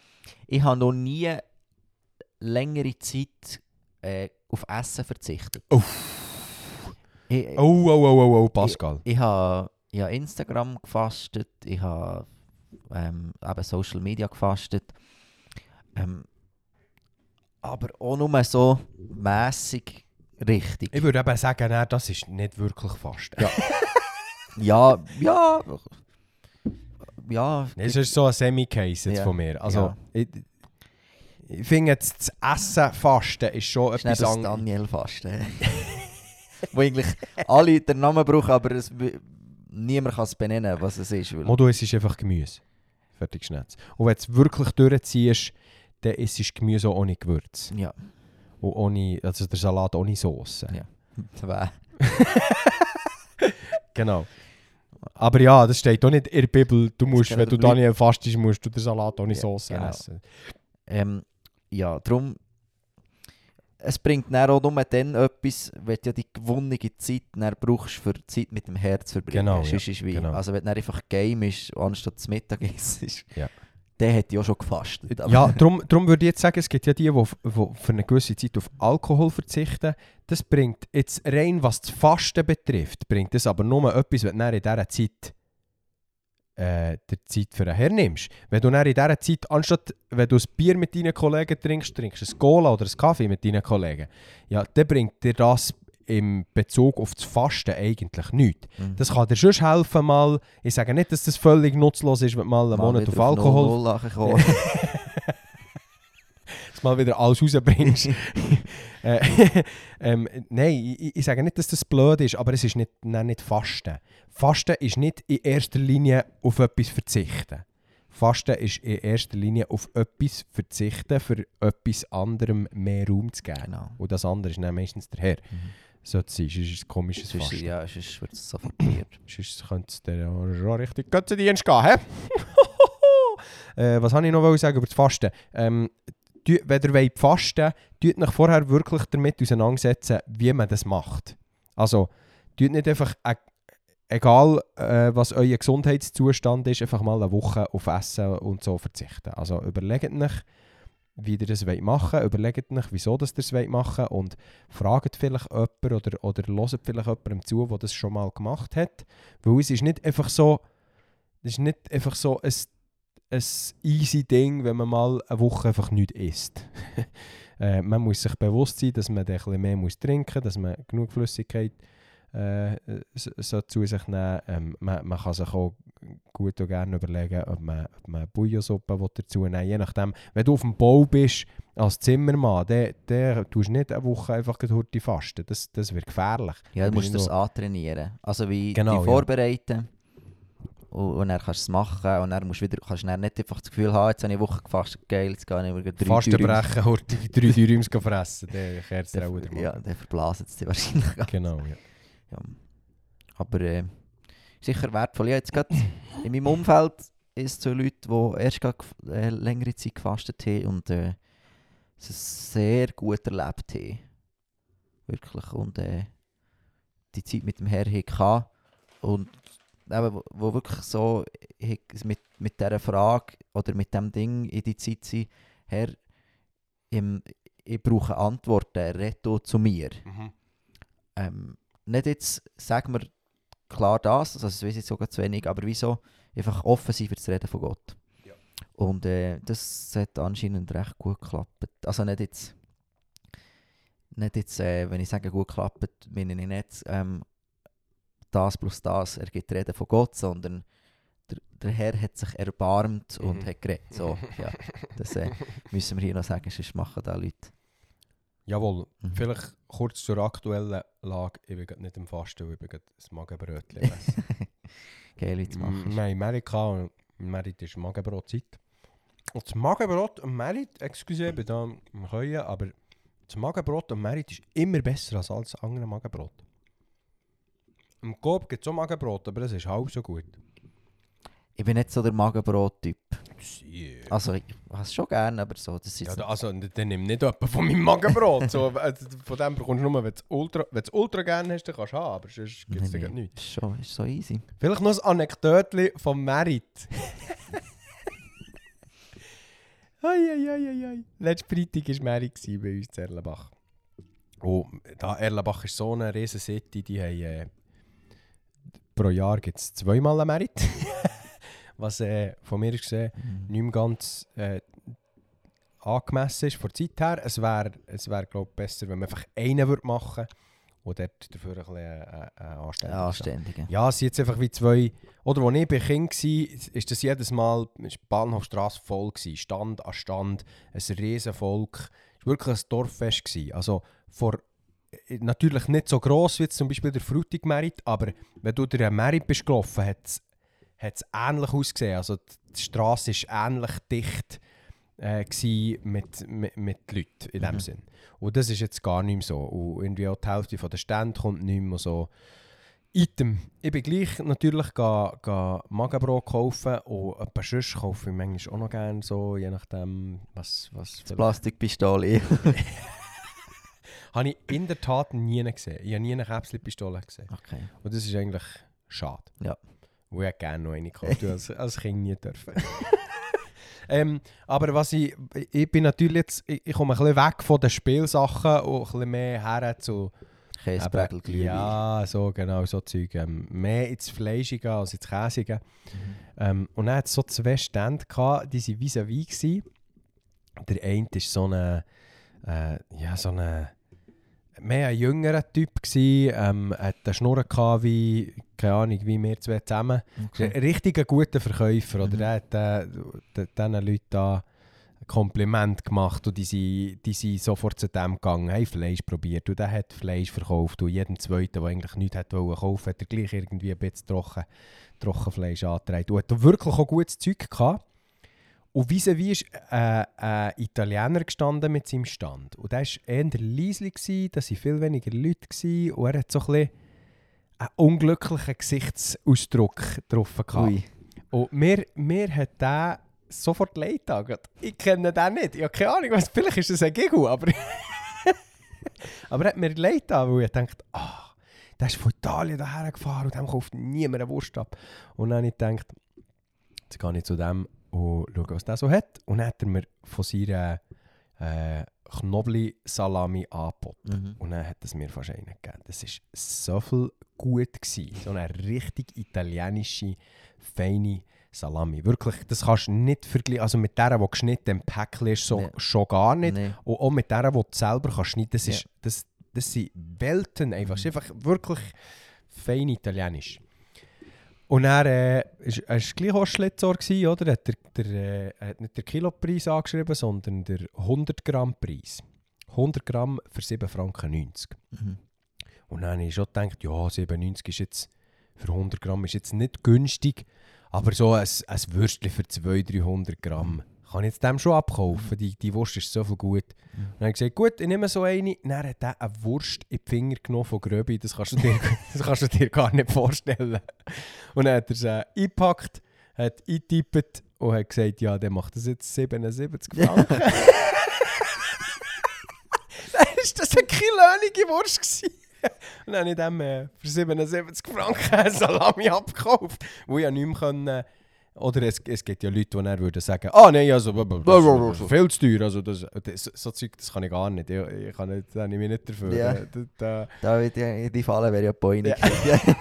ich habe noch nie längere Zeit äh, auf Essen verzichtet. Uff. Ich, Oh, oh, oh, oh, oh, Pascal. ich habe ich habe Instagram gefastet, ich habe ähm, eben Social Media gefastet. Ähm, aber auch nur so mässig richtig. Ich würde eben sagen, nein, das ist nicht wirklich Fasten. (laughs) Ja. Ja, ja. Ja, Es ist so ein Semi-Case jetzt Ja. von mir. Also, Ja. ich, ich finde das Essen fasten ist schon ist etwas das anderes. Daniel Fasten. (laughs) Wo eigentlich alle den Namen brauchen, aber es, niemand kann es benennen, was es ist. Modo, es ist einfach Gemüse. Fertig schnetz. Und wenn du es wirklich durchziehst, dann ist es Gemüse ohne Gewürz. ja, Und ohne, also der Salat ohne Soße. Ja. (laughs) (laughs) Genau. Aber ja, das steht auch nicht in der Bibel. Du musst, wenn du Daniel fastest, musst du den Salat ohne Ja, Soße genau. essen. Ähm, ja, darum. Es bringt dann auch nur dann etwas, wenn du ja die gewonnene Zeit dann brauchst, für die Zeit mit dem Herz verbringen. Genau, ja, ist wie, genau. Also wenn du einfach Game ist, anstatt zu Mittag ist, Ja. der hätte ja schon gefastet. aber- Ja, darum, darum würde ich jetzt sagen, es gibt ja die, die, die für eine gewisse Zeit auf Alkohol verzichten. Das bringt jetzt rein, was das Fasten betrifft, bringt das aber nur etwas, wenn du in dieser Zeit äh, die Zeit für einen hernimmst. Wenn du dann in dieser Zeit, anstatt wenn du ein Bier mit deinen Kollegen trinkst, trinkst du ein Cola oder ein Kaffee mit deinen Kollegen, ja, dann bringt dir das im Bezug auf das Fasten eigentlich nichts. Mhm. Das kann dir schon helfen, mal, ich sage nicht, dass das völlig nutzlos ist, wenn du mal einen Mal Monat auf Alkohol 0-0 angekommen. (laughs) (laughs) dass du mal wieder alles rausbringst. (laughs) (laughs) äh, ähm, nein, ich, ich sage nicht, dass das blöd ist, aber es ist nicht, nein, nicht Fasten. Fasten ist nicht in erster Linie auf etwas verzichten. Fasten ist in erster Linie auf etwas verzichten, für etwas anderem mehr Raum zu geben. genau. Und das andere ist dann meistens der Herr. Mhm. Sollte sein, sonst ist es ein komisches Sonst, Fasten. ja, sonst wird es sofort weird. (clears throat) Sonst könnte es dir schon richtig Götzendienst gehen, hä? (laughs) äh, was wollte ich noch sagen über das Fasten? Ähm, wenn ihr wollt fasten tut euch vorher wirklich damit auseinandersetzen, wie man das macht. Also, tut nicht einfach, e egal äh, was euer Gesundheitszustand ist, einfach mal eine Woche auf Essen und so verzichten. Also, überlegt euch, wie ihr das wollt machen wollt, überlegt euch, wieso ihr das wollt machen und fragt vielleicht jemanden oder, oder hört vielleicht jemandem zu, der das schon mal gemacht hat. Weil es ist nicht einfach so, es ist nicht einfach so ein, ein easy Ding, wenn man mal eine Woche einfach nichts isst. (laughs) äh, man muss sich bewusst sein, dass man ein bisschen mehr muss trinken muss, dass man genug Flüssigkeit äh, so, so zu sich nehmen ähm, man, man kann sich auch gut und gerne überlegen, ob man, ob man Bouillonsuppe will dazu nehmen Je nachdem, wenn du auf dem Bau bist, als Zimmermann, dann dann tust nicht eine Woche einfach die fasten. Das, das wird gefährlich. Ja, du musst das antrainieren. Also wie Genau, die ja. Und, und dann kannst du es machen und dann musst du wieder, kannst du dann nicht einfach das Gefühl haben, jetzt habe ich eine Woche gefastet, geil, jetzt gehe ich wieder drei Fasten Dürüm- brechen, hurtig drei Dürüms fressen, dann kehrt es auch wieder mal. Ja, der verblasen es dir wahrscheinlich. Genau, ja. Ja. Aber äh, sicher wertvoll. Ja, jetzt gerade in meinem Umfeld ist es so Leute, die erst gerade äh, längere Zeit gefastet haben und äh, es sehr gut erlebt haben. Wirklich. Und äh, die Zeit mit dem Herrn hatten. Und eben, wo, wo wirklich so äh, mit, mit dieser Frage oder mit dem Ding in die Zeit sind, Herr, im, ich brauche Antworten, retto zu mir ähm, nicht jetzt, sagen wir klar das, also das weiß ich sogar zu wenig, aber wieso einfach offen sein für das Reden von Gott. Ja. Und äh, das hat anscheinend recht gut geklappt. Also nicht jetzt, nicht jetzt äh, wenn ich sage gut geklappt, meine ich nicht ähm, das plus das ergibt Reden von Gott, sondern der, der Herr hat sich erbarmt und Mhm. hat geredet. So, (laughs) ja, das äh, müssen wir hier noch sagen, sonst machen da Leute Jawohl, Mhm. vielleicht kurz zur aktuellen Lage. Ich bin nicht im Fasten, ich bin ein Magenbrötchen essen. (laughs) Geil, Mm, machst. Wir haben Merit und ist Magenbrotzeit. Und das Magenbrot und Merit, excuse, ich bin da am Können, aber das Magenbrot und Merit ist immer besser als alles andere Magenbrot. Im Coop gibt es auch Magenbrot, aber das ist halb so gut. Ich bin nicht so der Magenbrot-Typ. Sie. Also, ich habe es schon gerne, aber so, das ist Ja, also, dann nimm nicht jemanden von meinem Magenbrot. so, (laughs) also, von dem bekommst du nur, wenn du es ultra, gerne hast, dann kannst du haben, aber sonst gibt es Nee, nee, nichts. ist schon ist so easy. Vielleicht noch ein Anekdötchen vom Merit. (laughs) Ai. Letzten Freitag war Merit bei uns in Erlenbach. Und da Erlenbach ist so eine riesen City, die haben, äh, pro Jahr gibt es zweimal einen Merit. (laughs) Was äh, von mir gesehen Mhm. nicht mehr ganz äh, angemessen ist von der Zeit her. Es wäre, es wär, glaube besser, wenn man einfach einen würde machen würde und dort dafür ein bisschen äh, äh, anständig Ja, ist. Anständige. Ja, es sind jetzt einfach wie zwei. Oder als ich bei Kind war, ist das jedes Mal Bahnhofstrasse voll. Gewesen. Stand an Stand, ein riesen Volk. Es war wirklich ein Dorffest. Gewesen. Also vor, äh, natürlich nicht so gross wie jetzt zum Beispiel der Frutig Merit, aber wenn du durch einen Merit bist gelaufen, hat es ähnlich ausgesehen. Also die Straße war ähnlich dicht äh, mit, mit, mit Leuten in dem Mhm. Sinn. Und das ist jetzt gar nicht mehr so. Und irgendwie auch die Hälfte von der Stände kommt nicht mehr so. Item. Ich bin gleich natürlich ga, ga Magenbrot kaufen und ein paar Schuss kaufe ich manchmal auch noch gerne so, je nachdem, was... was Plastikpistole. (laughs) (laughs) Habe ich in der Tat nie gesehen. Ich habe nie eine Käpselpistole gesehen. okay. Und das ist eigentlich schade. Ja. Wo ich gerne noch eine habe, als, (laughs) als Kind nie dürfen. (laughs) ähm, aber was ich... Ich bin natürlich jetzt... Ich, ich komme ein bisschen weg von den Spielsachen und ein bisschen mehr her zu... Käsebrägel, Glühwein. Ja, so genau, so Zeug. Ähm, mehr ins Fleischige als ins Käsige. Mhm. Ähm, und dann hat es so zwei Stände, gehabt, die waren vis-à-vis. Der eine war so eine, äh, ja, so eine, mehr ein jüngerer Typ. Gewesen, ähm, hat eine Schnurr gehabt wie, keine Ahnung, wie wir zwei zusammen. Okay. Ein richtiger guter Verkäufer. Oder Mhm. der hat äh, diesen Leuten da ein Kompliment gemacht und die sind, die sind sofort zu dem gegangen, haben Fleisch probiert und der hat Fleisch verkauft und jedem Zweiten, der eigentlich nichts hat wollen kaufen, hat er gleich irgendwie ein bisschen trocken, Trockenfleisch angetragen. Und hat wirklich auch gutes Zeug gehabt. Und vis-à-vis ist äh, ein Italiener gestanden mit seinem Stand. Und der war eher leislich, da waren viel weniger Leute gewesen, und er hat so ein bisschen einen unglücklichen Gesichtsausdruck drauf gehabt. Ui. Und mir, mir hat der sofort leid getan. Ich kenne den nicht. Ich habe keine Ahnung, was, vielleicht ist das ein Giggle, aber... (laughs) aber er hat mir leid getan, weil ich dachte, ah, der ist von Italien daher gefahren und dem kauft niemand eine Wurst ab. Und dann habe ich gedacht, jetzt gehe ich zu dem und schaue, was der so hat. Und dann hat er mir von seiner äh, Knobli-Salami angeboten. Mhm. Und dann hat es mir fast einen gegeben. Das war so viel gut. Gewesen. So eine richtig italienische, feine Salami. Wirklich, das kannst du nicht vergleichen. Also mit der, die geschnitten im Päckchen ist, so, Nee. schon gar nicht. Nee. Und auch mit der, die du selber kannst schneiden das, Ja. ist, das, das sind Welten einfach. Es ist einfach wirklich fein italienisch. Und er äh, ist, er ist gleich auch Schlitzohr oder? Er hat, der, der, äh, hat nicht den Kilopreis angeschrieben, sondern der 100 Gramm Preis. 100 Gramm für 7 Franken 90. Mhm. Und dann habe ich schon gedacht, ja, 97 ist jetzt für 100 Gramm ist jetzt nicht günstig, aber so ein, ein Würstchen für 200, 300 Gramm kann ich jetzt dem schon abkaufen. Die, die Wurst ist so viel gut. Und dann habe ich gesagt, gut, ich nehme so eine. Dann hat er eine Wurst in die Finger genommen von Gröbi. Das kannst du dir, (laughs) das kannst du dir gar nicht vorstellen. Und dann hat er sie eingepackt, hat eingetippt und hat gesagt, ja, der macht das jetzt 77 Franken. (laughs) dann war das eine kilönige Wurst. Gewesen. Und dann habe ich dem äh, für 77 Franken Salami abgekauft. Wo ich ja nicht mehr können, oder es, es gibt ja Leute, die dann würden sagen, ah nein, also, das, ist viel zu teuer. Also, das, das, so Zeug, das kann ich gar nicht. Ich, ich kann nicht, da habe ich mich nicht dafür. Ja. Da, da, Da wird ja, in die Falle wäre ja Beine. Ja. (laughs) (laughs)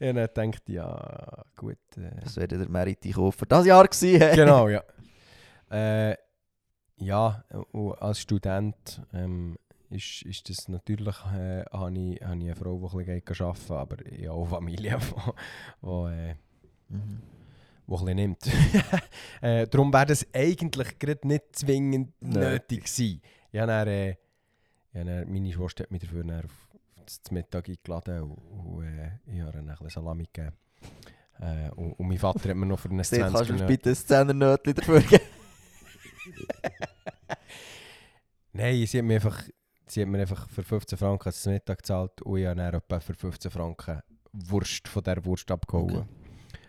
Ja. ich dann gedacht, ja, gut. Äh, Das wäre der Merit Einkaufer das Jahr gewesen. genau, ja. (laughs) Äh, ja, als Student ähm, ist, ist das natürlich, äh, habe ich, habe ich eine Frau, die ein bisschen arbeiten aber ich habe auch Familie, die, die, äh, Mhm. Die ein nimmt. äh, (laughs) darum wäre das eigentlich gerade nicht zwingend Nötig. nötig gewesen. Ich habe dann, äh, dann, meine Schwester hat mich dafür dann auf das Mittag eingeladen und, und äh, ich habe dann ein Salami gegeben. Äh, und, und mein Vater hat mir noch für eine Sehr, kannst du 20 mir bitte ein Zehner-Nötchen dafür geben? Nein, sie hat mir einfach, sie hat mir einfach für 15 Franken das Mittag gezahlt und ich habe dann etwa für 15 Franken Wurst von dieser Wurst abgeholt. Okay.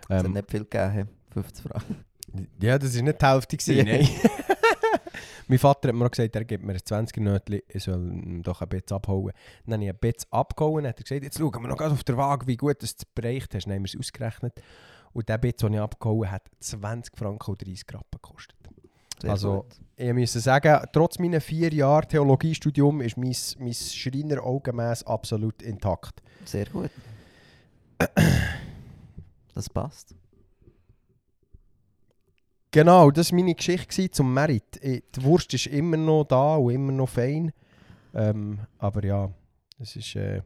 Es hat Ähm, nicht viel gegeben, 50 Franken. (laughs) ja, das war nicht die Hälfte. Gewesen, Ja. nein. (laughs) mein Vater hat mir noch gesagt, er gibt mir ein 20er Nötchen, ich soll ihm doch ein bisschen abholen. Dann habe ich ein bisschen abgehauen und hat er gesagt, jetzt schauen wir noch ganz auf der Waage, wie gut das du bereicht hast. Dann haben wir es ausgerechnet. Und der Bit, den ich abgehauen hat 20 Franken und 30 Rappen gekostet. Sehr Also- gut. Ich muss sagen, trotz meiner vier Jahre Theologiestudium ist mein, mein Schreiner augenmäß absolut intakt. Sehr gut. (clears throat) Das passt. Genau, das war meine Geschichte zum Merit. Eh, Die Wurst ist immer noch da und immer noch fein. Ähm, aber ja, es ist äh,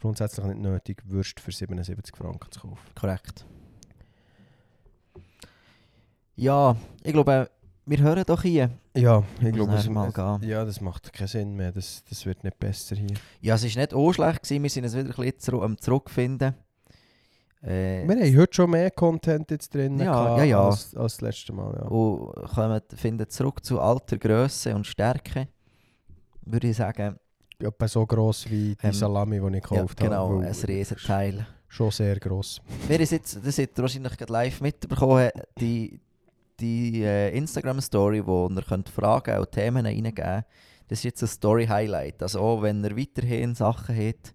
grundsätzlich nicht nötig, Würst für 77 Franken zu kaufen. Korrekt. Ja, ich glaube, wir hören doch hier. Ja, ich glaube, es, mal gehen. ja, das macht keinen Sinn mehr. Das, das wird nicht besser hier. Ja, es war nicht auch schlecht. Gewesen. Wir sind es wieder ein bisschen zurück, am Zurückfinden. Äh, Wir haben heute schon mehr Content jetzt drin Ja, ja, ja. Als, als das letzte Mal. Ja. und kommen, finden zurück zu alter Größe und Stärke. Würde ich sagen. Etwa so gross wie die Ähm, Salami, die ich Ja, gekauft genau, habe. ein weil- Riesenteil. Schon sehr gross. (laughs) Wir ist jetzt, das habt ihr wahrscheinlich gerade live mitbekommen, die, die äh, Instagram-Story, wo ihr könnt Fragen und Themen reingeben Das ist jetzt ein Story-Highlight. Also auch wenn ihr weiterhin Sachen habt,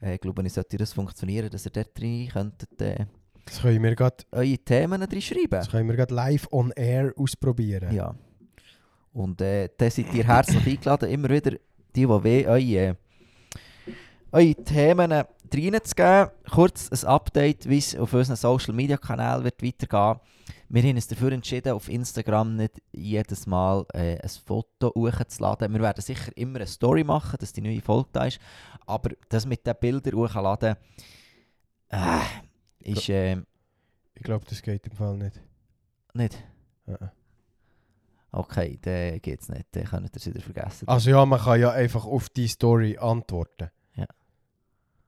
äh, glaube ich, sollte das funktionieren, dass ihr dort rein könntet, äh, Das können wir gerade eure Themen drin schreiben. das können wir gerade live on air ausprobieren. Ja. Und äh, da seid ihr herzlich (laughs) eingeladen, immer wieder die, die wollen, eure, eure Themen reinzugeben. Kurz ein Update, wie es auf unseren Social Media Kanälen wird weitergehen. Wir haben uns dafür entschieden, auf Instagram nicht jedes Mal äh, ein Foto hochzuladen. Wir werden sicher immer eine Story machen, dass die neue Folge da ist. Aber das mit den Bildern hochladen, äh, ist äh, Ich glaube, das geht im Fall nicht. nicht. Äh, äh. Okay, dann geht es nicht. Dann könnt ihr es wieder vergessen. Also ja, man kann ja einfach auf die Story antworten. Ja.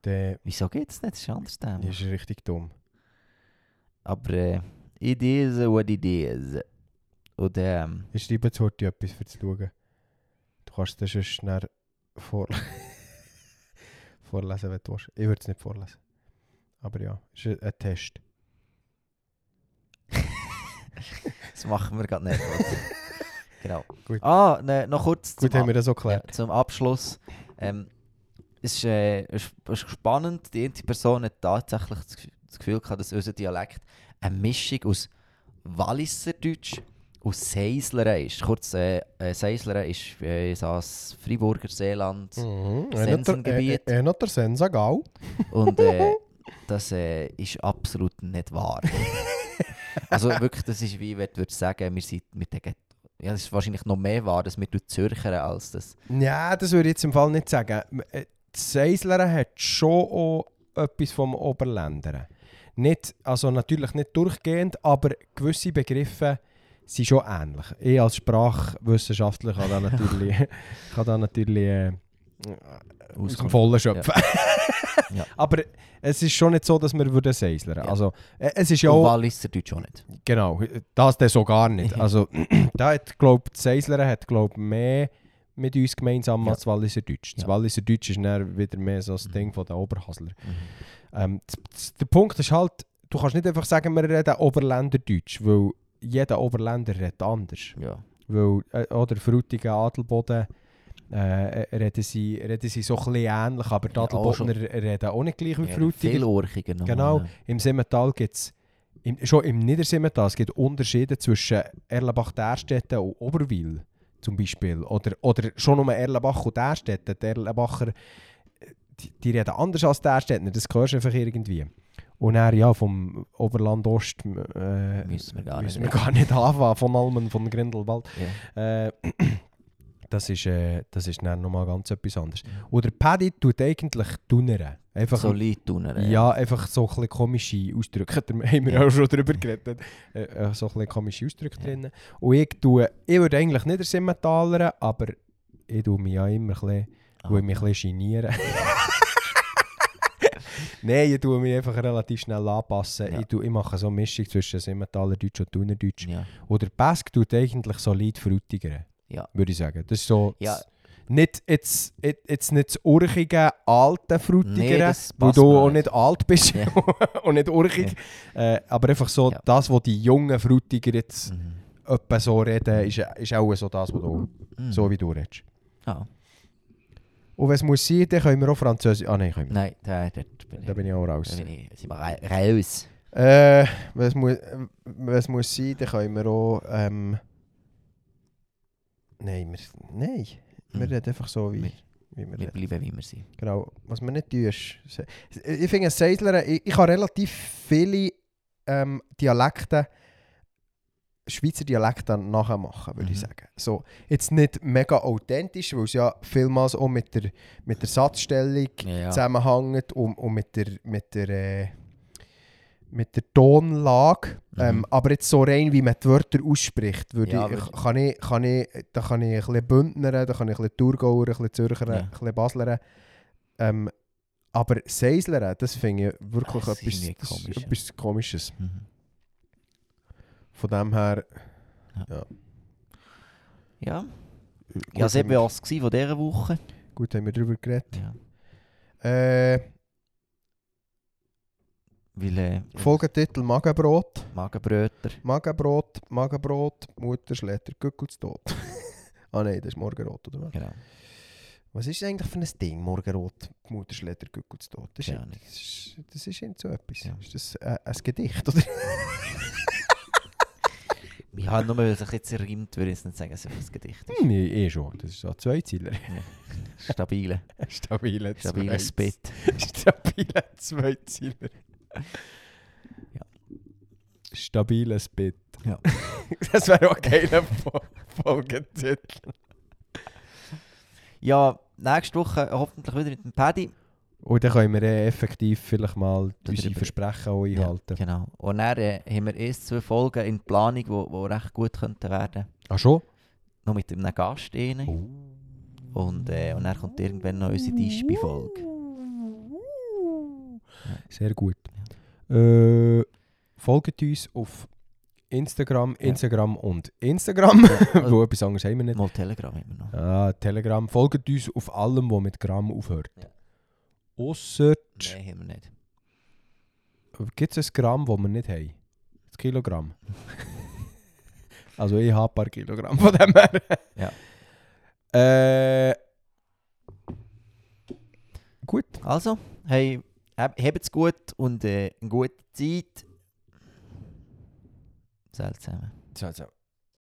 Der Wieso geht es nicht? Das ist ein anderes Thema. ist richtig dumm. Aber äh, is what is. Und ähm, Ich schreibe jetzt heute etwas für zu schauen. Du kannst das schon schnell vor vorlesen, wenn du willst. Ich würde es nicht vorlesen. Aber ja, es ist ein- Test. (laughs) das machen wir gerade nicht. (laughs) genau. Gut. Ah, ne, noch kurz Gut, zum, haben wir das so ja, zum Abschluss. Ähm, es ist, äh, es ist- spannend. Die eine Person hat tatsächlich das Gefühl- das Gefühl gehabt, dass unser Dialekt eine Mischung aus Walliserdeutsch und Seisleren ist. Kurz, äh, äh, Seisleren ist äh, so das Freiburger Seeland. Mhm. Sensengebiet. Er hat der Sensagau. Und äh, (laughs) das äh, ist absolut nicht wahr. also wirklich, das ist wie, wenn du würdest sagen, wir sind mit den ja, das ist wahrscheinlich noch mehr wahr, dass wir Zürcher als das. Ja, das würde ich jetzt im Fall nicht sagen. Äh, Das Seislern hat schon auch etwas vom Oberländern. Nicht, also natürlich nicht durchgehend, aber gewisse Begriffe sind schon ähnlich. Ich als Sprachwissenschaftler kann da natürlich, (laughs) kann da natürlich äh, aus dem. Vollen schöpfen. (laughs) Ja. Aber es ist schon nicht so, dass wir würden Seislern. Ja. Also, äh, es ist ja auch... Walliser Deutsch auch nicht. Genau, das dann so gar nicht. (laughs) Also, (clears throat) da hat, glaub, die Seisler hat, glaub, mehr mit uns gemeinsam Ja. als das Walliser Deutsch. Das Ja. Walliser Deutsch ist dann wieder mehr so das Mhm. Ding von den Oberhasler. Mhm. Ähm, der Punkt ist halt, du kannst nicht einfach sagen, wir reden Oberländerdeutsch, weil jeder Oberländer redet anders. Ja. Weil, äh, oder Frutigen, Adelboden, äh, reden, sie, reden sie so ein ähnlich, aber die Ja, Adelbodner reden auch nicht gleich wie Ja, Frutigen. viel urchiger noch. Genau. Ja. Im Simmental gibt es, schon im Niedersimmental, es gibt Unterschiede zwischen Erlenbach-Därstetten und Oberwil zum Beispiel. Oder, oder schon nur Erlenbach und Därstetten. Die Erlenbacher, äh, die, die reden anders als die Därstettner, das hörst du einfach irgendwie. Und dann, ja, vom Oberland Ost äh, Müssen wir gar nicht wir gar nicht anfangen, von Almen, von Grindelwald. Ja. Äh, (clears throat) das ist, äh, das ist dann nochmal ganz etwas anderes. Und der Paddy tut eigentlich tunnern. Einfach So Leute tun. er, ja, einfach so ein komische Ausdrücke. (laughs) Da haben wir Ja. auch schon drüber geredet. Äh, äh, so ein komische Ausdrücke Ja. drin. Und ich tue, ich würde eigentlich nicht der Simmentaler, aber ich tue mich ja immer ein bisschen, Ah, mich ein bisschen geniere. (laughs) Nein, ich tue mich einfach relativ schnell anpassen. Ja. Ich, tue, ich mache so eine Mischung zwischen Simmentaler Deutsch und Thuner Deutsch. Ja. Oder Pesk tut eigentlich solid frutigere. Ja. Würde ich sagen. Das ist so... Ja. Nicht jetzt, jetzt- nicht das urchige, alte Nee, frutigere, das weil du auch nicht. alt bist Ja. (laughs) und nicht urchig. Äh, aber einfach so Ja. das, was die jungen Frutiger jetzt Mhm. so reden, ist, ist auch so das, was du, Mhm. so wie du redest. Ah. Und wenn es muss sein, dann können wir auch Französisch... Ah nein, können wir. Nein, da, dort bin ich. Da bin ich auch da raus. bin ich. Sind wir ra- raus. Äh, wenn es muss, wenn es muss sein, dann können wir auch... Ähm, nein, wir, nein. Wir Mhm. reden einfach so, wie, Wir- wie wir Wir bleiben, wie wir sind. Genau. Was wir nicht tun, ist... Ich finde, Seisler... Ich, ich habe relativ viele ähm, Dialekte... Schweizer Dialekte nachmachen, würde ich Mhm. sagen. So, jetzt nicht mega authentisch, weil es ja vielmals auch mit der, mit der Satzstellung Ja, ja. zusammenhängt und, und mit der, mit der, äh, mit der Tonlage. Mhm. Ähm, aber jetzt so rein, wie man die Wörter ausspricht, würde Ja, ich, würde- kann ich, kann ich, da kann ich ein bisschen Bündnern, da kann ich ein bisschen Thurgauer, ein bisschen Zürcher, ein bisschen Basler. Ähm, aber Seislern, das finde ich wirklich ist etwas, komisch, etwas Komisches. Mhm. Von dem her... Ja. gut, Ja, das war es von dieser Woche. gut haben wir darüber geredet. Ja. Äh, Weil, äh, Folgetitel Magenbrot. Magenbröter. Magenbrot, Magenbrot, Mutter schlägt der Gückel zu Tod. (laughs) ah nein, das ist Morgenrot, oder was? Genau. Was ist eigentlich für ein Ding, Morgenrot, Mutter schlägt der Gückel zu Tod? Das ist, Ja, das ist, das ist so etwas. Ja. Ist das äh, ein Gedicht, oder? (laughs) Ich habe nur, weil es ein bisschen zerrimmt, würde ich jetzt nicht sagen, dass es ein Gedicht ist. nee, eh schon. Das ist so ein Zweizeiler. Stabile. Stabile (laughs) Stabiles Zweiz- Bett. Stabile (laughs) Zweizeiler. Ja. Stabiles Bett. Ja. (laughs) das wäre auch geiler Fo- Folgetitel. Ja, nächste Woche hoffentlich wieder mit dem Paddy. Und dann können wir äh, effektiv vielleicht mal unsere Versprechen auch einhalten. Ja, genau. Und dann äh, haben wir erst zwei Folgen in Planung, die wo, wo recht gut könnten werden. Ah schon? Noch mit einem Gast rein. Und, äh, und dann kommt irgendwann noch unsere Dispi-Folge. Sehr gut. Äh, folgt uns auf Instagram, Ja. Instagram und Instagram. Ja, (laughs) Wo etwas anderes haben wir nicht. Mal Telegram wir noch. Ah, Telegram. Folgt uns auf allem, was mit Gramm aufhört. Ja. Ausser, Nein, haben wir nicht. gibt es ein Gramm, das wir nicht haben? Das Kilogramm. (laughs) also ich habe ein paar Kilogramm von dem her. Ja. Äh, gut. Also, hey, hab- habt's gut und äh, eine gute Zeit. Seltsam. So.